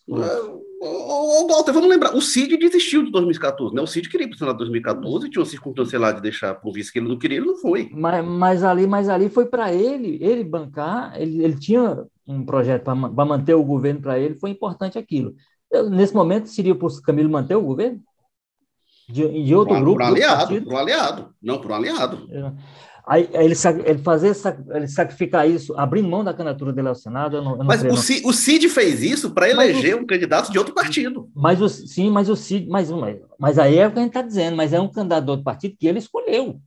Ô, Walter, vamos lembrar, o Cid desistiu de 2014, né? O Cid queria ir para o Senado de 2014, tinha uma circunstância lá de deixar o vice que ele não queria, ele não foi. Mas, mas ali, mas ali foi para ele, ele bancar, ele, ele tinha um projeto para manter o governo para ele, foi importante aquilo. Nesse momento, seria para o Camilo manter o governo? De, de outro pro, grupo. Para aliado, para um aliado, não para um aliado. É. Aí, ele, ele fazer ele sacrificar isso, abrindo mão da candidatura dele ao Senado, eu não, eu não Mas creio, o, Cid, o Cid fez isso para eleger o, um candidato de outro partido. Mas o, sim, mas o Cid, mas, mas aí é o que a gente está dizendo, mas é um candidato de outro partido que ele escolheu.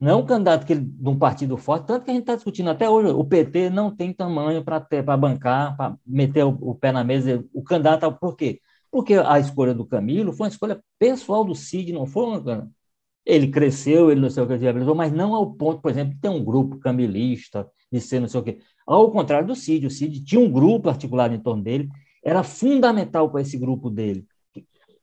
Não é um candidato que ele, de um partido forte, tanto que a gente está discutindo até hoje. O PT não tem tamanho para bancar, para meter o, o, pé na mesa. O candidato, por quê? Porque a escolha do Camilo foi uma escolha pessoal do Cid, não foi uma. Ele cresceu, ele não sei o que viabilizou, mas não ao ponto, por exemplo, de ter um grupo camilista, de ser não sei o quê. Ao contrário do Cid, o Cid tinha um grupo articulado em torno dele, era fundamental para esse grupo dele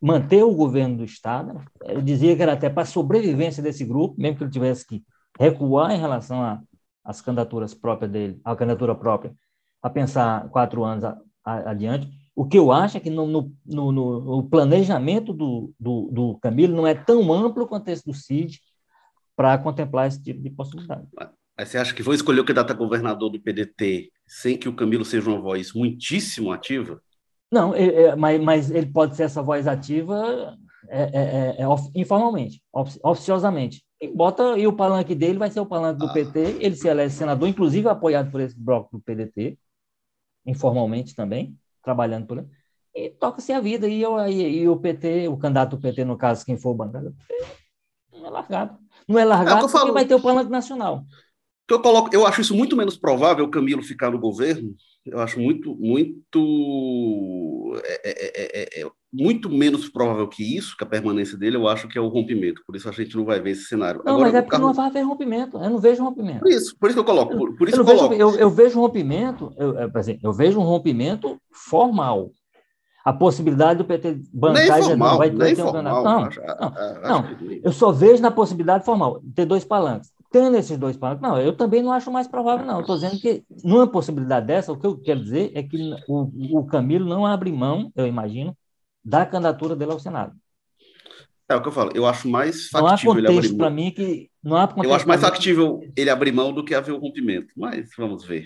manter o governo do Estado. Ele dizia que era até para a sobrevivência desse grupo, mesmo que ele tivesse que recuar em relação às candidaturas próprias dele, à candidatura própria, a pensar quatro anos a, a, adiante. O que eu acho é que no, no, no, no planejamento do, do, do, Camilo não é tão amplo quanto esse do Cid para contemplar esse tipo de possibilidade. Mas você acha que vou escolher o candidato a governador do PDT sem que o Camilo seja uma voz muitíssimo ativa? Não, é, é, mas, mas, ele pode ser essa voz ativa é, é, é, é informalmente, oficiosamente. E bota e o palanque dele vai ser o palanque do ah. PT, ele se elege senador, inclusive apoiado por esse bloco do PDT, informalmente também trabalhando por e toca-se a vida. E, eu, e, e, o PT, o candidato do PT, no caso, quem for o bancada, não é largado. Não é largado é porque falo, vai ter o plano nacional. Que eu, coloco, eu acho isso muito menos provável, o Camilo ficar no governo. Eu acho muito, muito. É, é, é, muito menos provável que isso, que a permanência dele, eu acho que é o rompimento. Por isso a gente não vai ver esse cenário. Não, Agora, mas é porque Carlos... não vai haver rompimento. Eu não vejo rompimento. Por isso, por isso que eu coloco. Por, por isso eu, eu, vejo, eu, eu, vejo um rompimento, eu, assim, eu vejo um rompimento formal. A possibilidade do PT bancar nem formal, vai, vai ter um formal, Não, acho, não, acho não. eu só vejo na possibilidade formal, ter dois palanques. Tendo esses dois palanques, não, eu também não acho mais provável, não. Estou dizendo que, numa possibilidade dessa, o que eu quero dizer é que o, o Camilo não abre mão, eu imagino, da candidatura dele ao Senado. É o que eu falo, eu acho mais factível ele abrir mão. mim que não há Eu acho mais factível ele abrir mão do que haver o rompimento, mas vamos ver.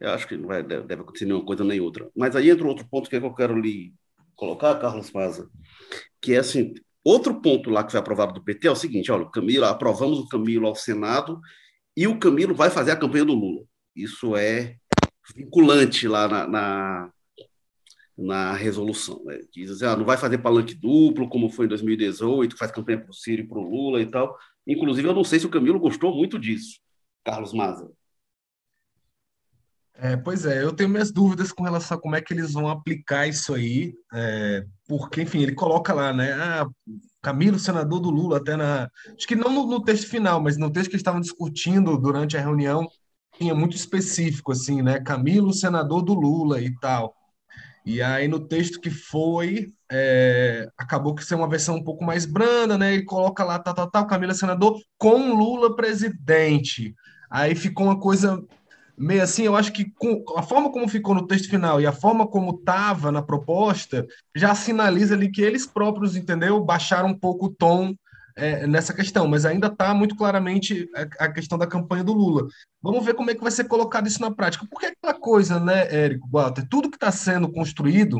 Eu acho que não vai, deve acontecer nenhuma coisa nem outra. Mas aí entra outro ponto que, é que eu quero lhe colocar, Carlos Maza, que é assim, outro ponto lá que foi aprovado do PT é o seguinte, olha, o Camilo, aprovamos o Camilo ao Senado e o Camilo vai fazer a campanha do Lula. Isso é vinculante lá na, na na resolução. Né? Diz assim, ah, não vai fazer palanque duplo, como foi em 2018, faz campanha para o Ciro e para o Lula e tal. Inclusive, eu não sei se o Camilo gostou muito disso, Carlos Maza. É, pois é, eu tenho minhas dúvidas com relação a como é que eles vão aplicar isso aí, é, porque, enfim, ele coloca lá, né? Ah, Camilo, senador do Lula, até na. Acho que não no, no texto final, mas no texto que estavam discutindo durante a reunião, tinha muito específico, assim, né? Camilo, senador do Lula e tal. E aí, no texto que foi, é, acabou que ser uma versão um pouco mais branda, né? Ele coloca lá, tal, tal, tal, Camila senador, com Lula presidente. Aí ficou uma coisa meio assim, eu acho que com, a forma como ficou no texto final e a forma como estava na proposta, já sinaliza ali que eles próprios, entendeu? Baixaram um pouco o tom é, nessa questão, mas ainda está muito claramente a, a, questão da campanha do Lula. Vamos ver como é que vai ser colocado isso na prática. Porque aquela coisa, né, Érico, Walter, tudo que está sendo construído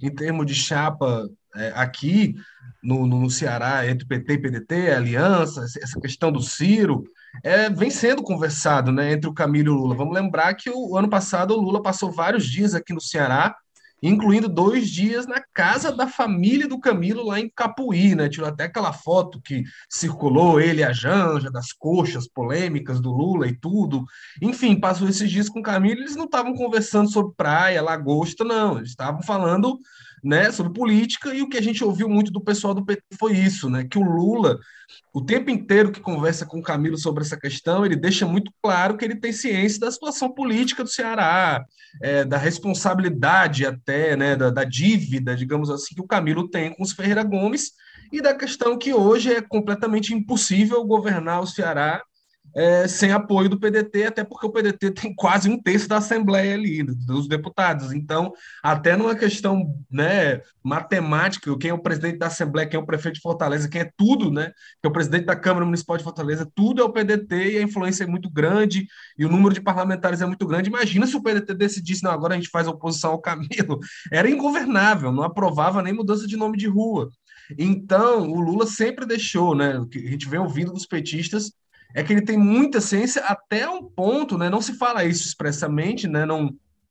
em termos de chapa é, aqui no, no, no, Ceará, entre PT e PDT, aliança, essa questão do Ciro, é, vem sendo conversado né, entre o Camilo e o Lula. Vamos lembrar que o, o ano passado o Lula passou vários dias aqui no Ceará incluindo dois dias na casa da família do Camilo lá em Capuí, né? Tirou até aquela foto que circulou ele e a Janja, das coxas polêmicas do Lula e tudo. Enfim, passou esses dias com o Camilo, eles não estavam conversando sobre praia, lagosta, não. Eles estavam falando né, sobre política, e o que a gente ouviu muito do pessoal do PT foi isso, né, que o Lula, o tempo inteiro que conversa com o Camilo sobre essa questão, ele deixa muito claro que ele tem ciência da situação política do Ceará, é, da responsabilidade até, né, da, da dívida, digamos assim, que o Camilo tem com os Ferreira Gomes, e da questão que hoje é completamente impossível governar o Ceará é, sem apoio do PDT, até porque o PDT (laughs) tem quase um terço da Assembleia ali, dos deputados. Então, até numa questão né, matemática, quem é o presidente da Assembleia, quem é o prefeito de Fortaleza, quem é tudo, né? Que é o presidente da Câmara Municipal de Fortaleza, tudo é o PDT e a influência é muito grande e o número de parlamentares é muito grande. Imagina se o PDT decidisse, não, agora a gente faz oposição ao Camilo. (laughs) Era ingovernável, não aprovava nem mudança de nome de rua. Então, o Lula sempre deixou, né? A gente vem ouvindo dos petistas é que ele tem muita ciência até um ponto, né? Não se fala isso expressamente, né? Não,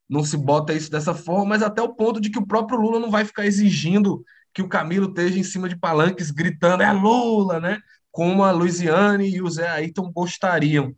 não se bota isso dessa forma, mas até o ponto de que o próprio Lula não vai ficar exigindo que o Camilo esteja em cima de palanques gritando é Lula, né? Como a Luiziane e o Zé Ayrton gostariam.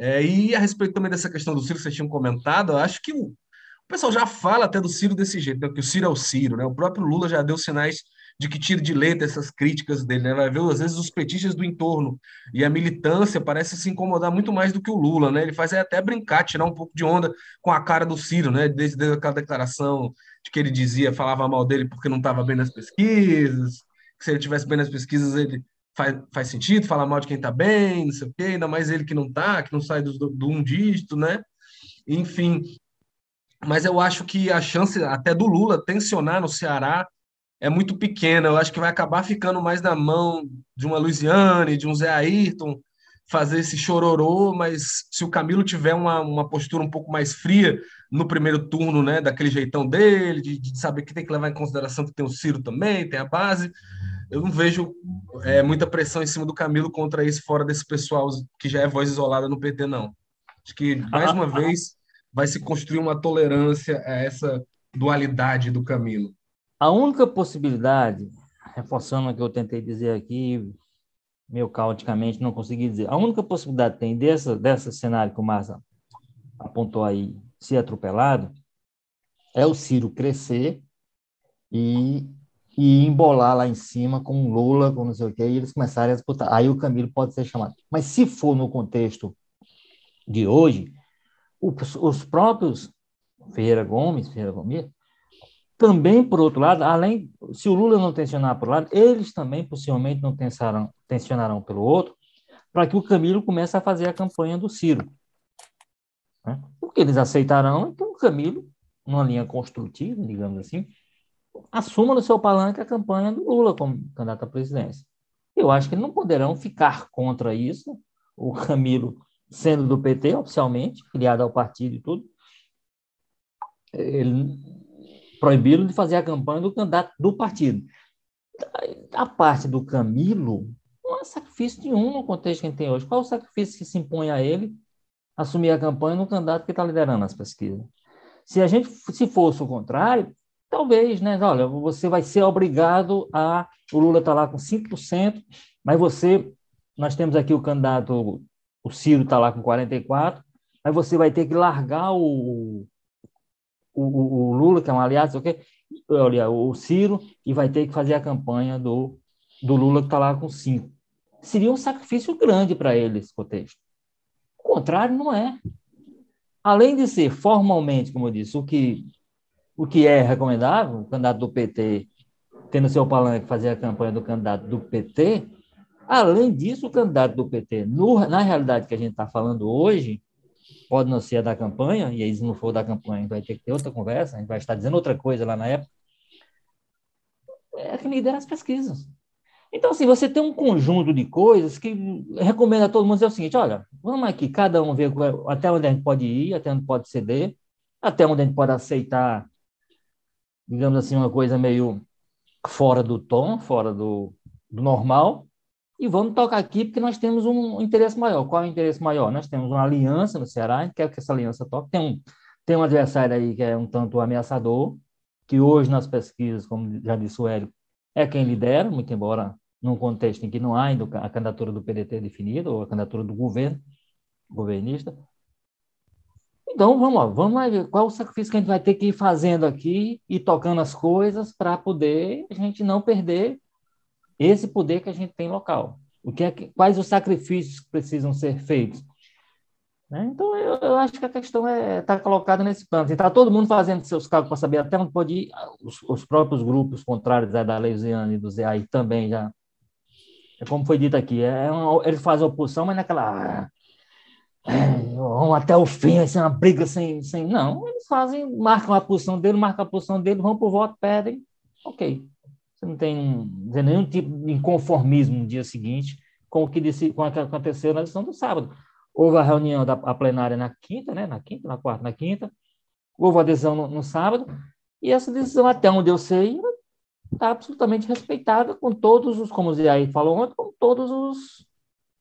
É, e a respeito também dessa questão do Ciro que vocês tinham comentado, eu acho que o, o pessoal já fala até do Ciro desse jeito, né? que o Ciro é o Ciro, né? O próprio Lula já deu sinais de que tira de letra essas críticas dele, né? Vai ver, às vezes, os petistas do entorno e a militância parece se incomodar muito mais do que o Lula, né? Ele faz até brincar, tirar um pouco de onda com a cara do Ciro, né? Desde, desde aquela declaração de que ele dizia, falava mal dele porque não estava bem nas pesquisas, que se ele tivesse bem nas pesquisas, ele faz, faz sentido falar mal de quem está bem, não sei o quê, ainda mais ele que não está, que não sai do, do um dígito, né? Enfim, mas eu acho que a chance até do Lula tensionar no Ceará é muito pequena. Eu acho que vai acabar ficando mais na mão de uma Luiziane, de um Zé Ayrton, fazer esse chororô, mas se o Camilo tiver uma, uma postura um pouco mais fria no primeiro turno, né, daquele jeitão dele, de, de saber que tem que levar em consideração que tem o Ciro também, tem a base, eu não vejo é, muita pressão em cima do Camilo contra isso, fora desse pessoal que já é voz isolada no PT, não. Acho que, mais uma vez, vai se construir uma tolerância a essa dualidade do Camilo. A única possibilidade, reforçando o que eu tentei dizer aqui, meio caoticamente, não consegui dizer, a única possibilidade que tem dessa, dessa cenário que o Márcio apontou aí, ser atropelado, é o Ciro crescer e, e embolar lá em cima com Lula, com não sei o quê, e eles começarem a disputar. Aí o Camilo pode ser chamado. Mas se for no contexto de hoje, os, os próprios Ferreira Gomes, Ferreira Gomes, também, por outro lado, além, se o Lula não tensionar por um lado, eles também possivelmente não tensionarão, tensionarão pelo outro, para que o Camilo comece a fazer a campanha do Ciro. Né? Porque eles aceitarão, então o Camilo, numa linha construtiva, digamos assim, assuma no seu palanque a campanha do Lula como candidato à presidência. Eu acho que não poderão ficar contra isso, o Camilo sendo do PT oficialmente, filiado ao partido e tudo, ele proibiram de fazer a campanha do candidato do partido. A parte do Camilo não há sacrifício nenhum no contexto que a gente tem hoje. Qual o sacrifício que se impõe a ele assumir a campanha no candidato que está liderando as pesquisas? Se a gente se fosse o contrário, talvez, né? Olha, você vai ser obrigado a. O Lula está lá com 5%, mas você. Nós temos aqui o candidato, o Ciro está lá com 44%, mas você vai ter que largar o, o, o Lula, que é um aliado, okay? olha, o Ciro, e vai ter que fazer a campanha do, do Lula, que está lá com 5%. Seria um sacrifício grande para ele esse contexto. O contrário, não é. Além de ser formalmente, como eu disse, o que o que é recomendável, o candidato do PT tendo seu palanque fazer a campanha do candidato do PT, além disso, o candidato do PT, no, na realidade que a gente está falando hoje, pode não ser a da campanha, e aí se não for da campanha, vai ter que ter outra conversa, a gente vai estar dizendo outra coisa lá na época, é que lidera as pesquisas. Então, assim, você tem um conjunto de coisas que recomenda a todo mundo dizer o seguinte, olha, vamos aqui, cada um ver até onde a gente pode ir, até onde pode ceder, até onde a gente pode aceitar digamos assim, uma coisa meio fora do tom, fora do, do normal, e vamos tocar aqui porque nós temos um interesse maior. Qual é o interesse maior? Nós temos uma aliança no Ceará, a gente quer que essa aliança toque. Tem um, tem um adversário aí que é um tanto ameaçador, que hoje nas pesquisas, como já disse o Hélio, é quem lidera, muito embora num contexto em que não há ainda a candidatura do PDT definida, ou a candidatura do governo, governista, então, vamos lá, vamos lá ver qual o sacrifício que a gente vai ter que ir fazendo aqui e tocando as coisas para poder a gente não perder esse poder que a gente tem local. O que é que, quais os sacrifícios que precisam ser feitos? Né? Então, eu, eu, acho que a questão está é, tá colocada nesse plano. Está todo mundo fazendo seus cálculos para saber até onde pode ir. Os, os próprios grupos contrários é, da Leusiane e do ZAI também já. É como foi dito aqui, é uma, eles fazem oposição, mas naquela é, vão até o fim, ser uma briga sem, sem. Não, eles fazem, marcam a posição dele, marcam a posição dele, vão para o voto, pedem. Ok. Você não tem nenhum tipo de inconformismo no dia seguinte com o que, disse, com o que aconteceu na lição do sábado. Houve a reunião da a plenária na quinta, né? Na quinta, na quarta, na quinta. Houve a decisão no, no sábado. E essa decisão, até onde eu sei, está absolutamente respeitada com todos os, como o aí falou ontem, com todos os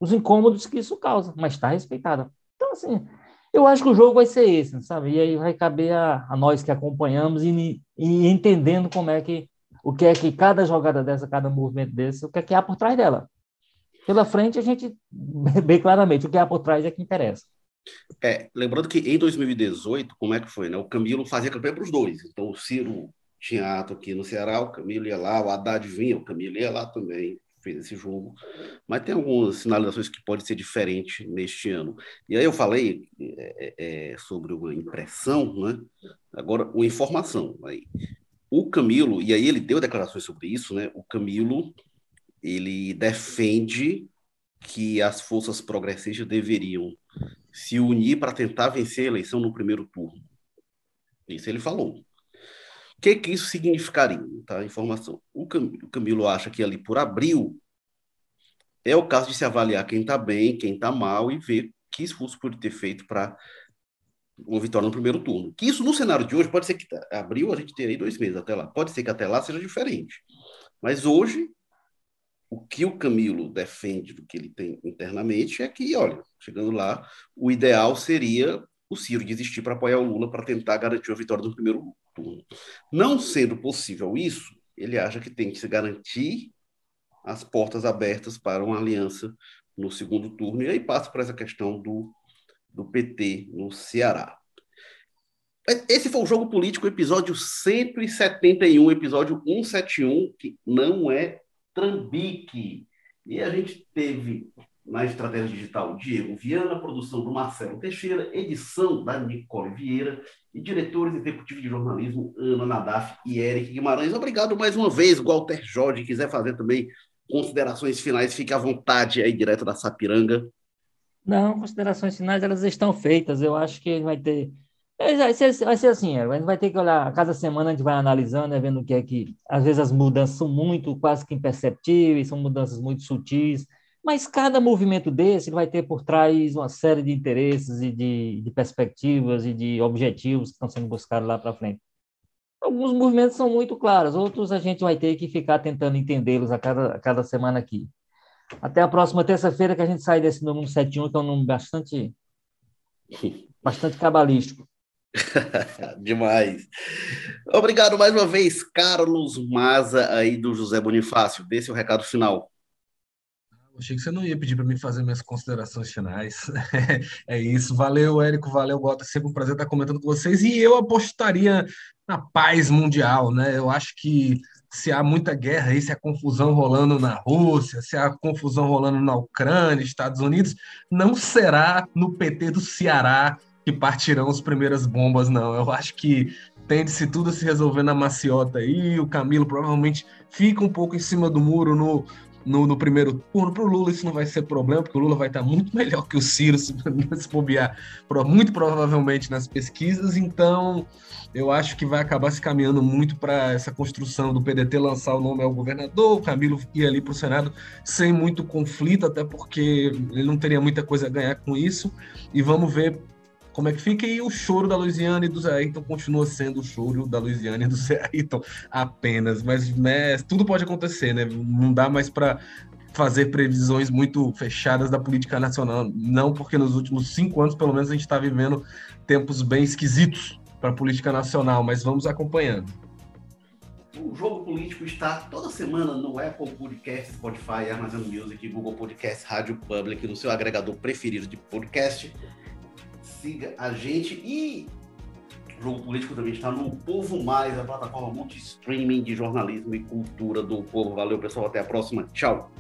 os incômodos que isso causa, mas está respeitada. Então, assim, eu acho que o jogo vai ser esse, sabe? E aí vai caber a, a nós que acompanhamos e, e, entendendo como é que, o que é que cada jogada dessa, cada movimento desse, o que é que há por trás dela. Pela frente, a gente (laughs) vê claramente o que há por trás é que interessa. É, lembrando que em 2018, como é que foi, né? O Camilo fazia campanha para os dois. Então, o Ciro tinha ato aqui no Ceará, o Camilo ia lá, o Haddad vinha, o Camilo ia lá também fez esse jogo, mas tem algumas sinalizações que pode ser diferente neste ano. E aí eu falei é, é, é, sobre uma impressão, né? agora uma informação. Aí. O Camilo, e aí ele deu declarações sobre isso, né? o Camilo ele defende que as forças progressistas deveriam se unir para tentar vencer a eleição no primeiro turno. Isso ele falou que, que isso significaria? Tá? Informação. O Camilo acha que ali por abril é o caso de se avaliar quem está bem, quem está mal e ver que esforço pode ter feito para uma vitória no primeiro turno. Que isso no cenário de hoje pode ser que abril a gente teria dois meses até lá. Pode ser que até lá seja diferente. Mas hoje o que o Camilo defende do que ele tem internamente é que, olha, chegando lá, o ideal seria o Ciro desistir para apoiar o Lula para tentar garantir a vitória no primeiro turno. Não sendo possível isso, ele acha que tem que se garantir as portas abertas para uma aliança no segundo turno, e aí passa por essa questão do, do PT no Ceará. Esse foi o Jogo Político, episódio 171, episódio 171, que não é trambique. E a gente teve na estratégia digital Diego Viana, produção do Marcelo Teixeira, edição da Nicole Vieira e diretores executivos de jornalismo Ana Nadaf e Eric Guimarães. Obrigado mais uma vez, Walter Jorge, quiser fazer também considerações finais, fique à vontade aí direto da Sapiranga. Não, considerações finais elas estão feitas. Eu acho que vai ter é, vai ser, vai ser assim, a gente vai ter que olhar, a cada semana a gente vai analisando, né, vendo o que é que, às vezes as mudanças são muito, quase que imperceptíveis, são mudanças muito sutis, mas cada movimento desse vai ter por trás uma série de interesses e de, de perspectivas e de objetivos que estão sendo buscados lá para frente. Alguns movimentos são muito claros, outros a gente vai ter que ficar tentando entendê-los a cada, a cada semana aqui. Até a próxima terça-feira que a gente sai desse número 71, que é um número bastante, (laughs) bastante cabalístico. (laughs) Demais. Obrigado mais uma vez, Carlos Maza, aí do José Bonifácio. Dê seu recado final. Achei que você não ia pedir para mim fazer minhas considerações finais. (laughs) é isso. Valeu, Érico. Valeu, Gota. Sempre um prazer estar comentando com vocês. E eu apostaria na paz mundial, né? Eu acho que se há muita guerra aí, se há confusão rolando na Rússia, se há confusão rolando na Ucrânia, Estados Unidos, não será no PT do Ceará que partirão as primeiras bombas, não. Eu acho que tende-se tudo a se resolver na maciota aí. O Camilo provavelmente fica um pouco em cima do muro no, no, no primeiro turno. Para o Lula isso não vai ser problema, porque o Lula vai estar muito (laughs) melhor que o Ciro se, (laughs) se bobear, muito provavelmente nas pesquisas. Então, eu acho que vai acabar se caminhando muito para essa construção do PDT lançar o nome ao governador, o Camilo ir ali para o Senado sem muito conflito, até porque ele não teria muita coisa a ganhar com isso. E vamos ver como é que fica. E o choro da Louisiana e do Zé Ayrton continua sendo o choro da Louisiana e do (laughs) Zé Ayrton apenas. Mas né, tudo pode acontecer, né? Não dá mais para fazer previsões muito fechadas da política nacional. Não porque nos últimos cinco anos, pelo menos, a gente está vivendo tempos bem esquisitos para a política nacional, mas vamos acompanhando. O Jogo Político está toda semana no Apple Podcast, Spotify, Amazon Music, Google Podcast, Rádio Public, no seu agregador preferido de podcast siga a gente e Jogo Político também está no Povo Mais, a plataforma multi-streaming de jornalismo e cultura do povo. Valeu, pessoal. Até a próxima. Tchau.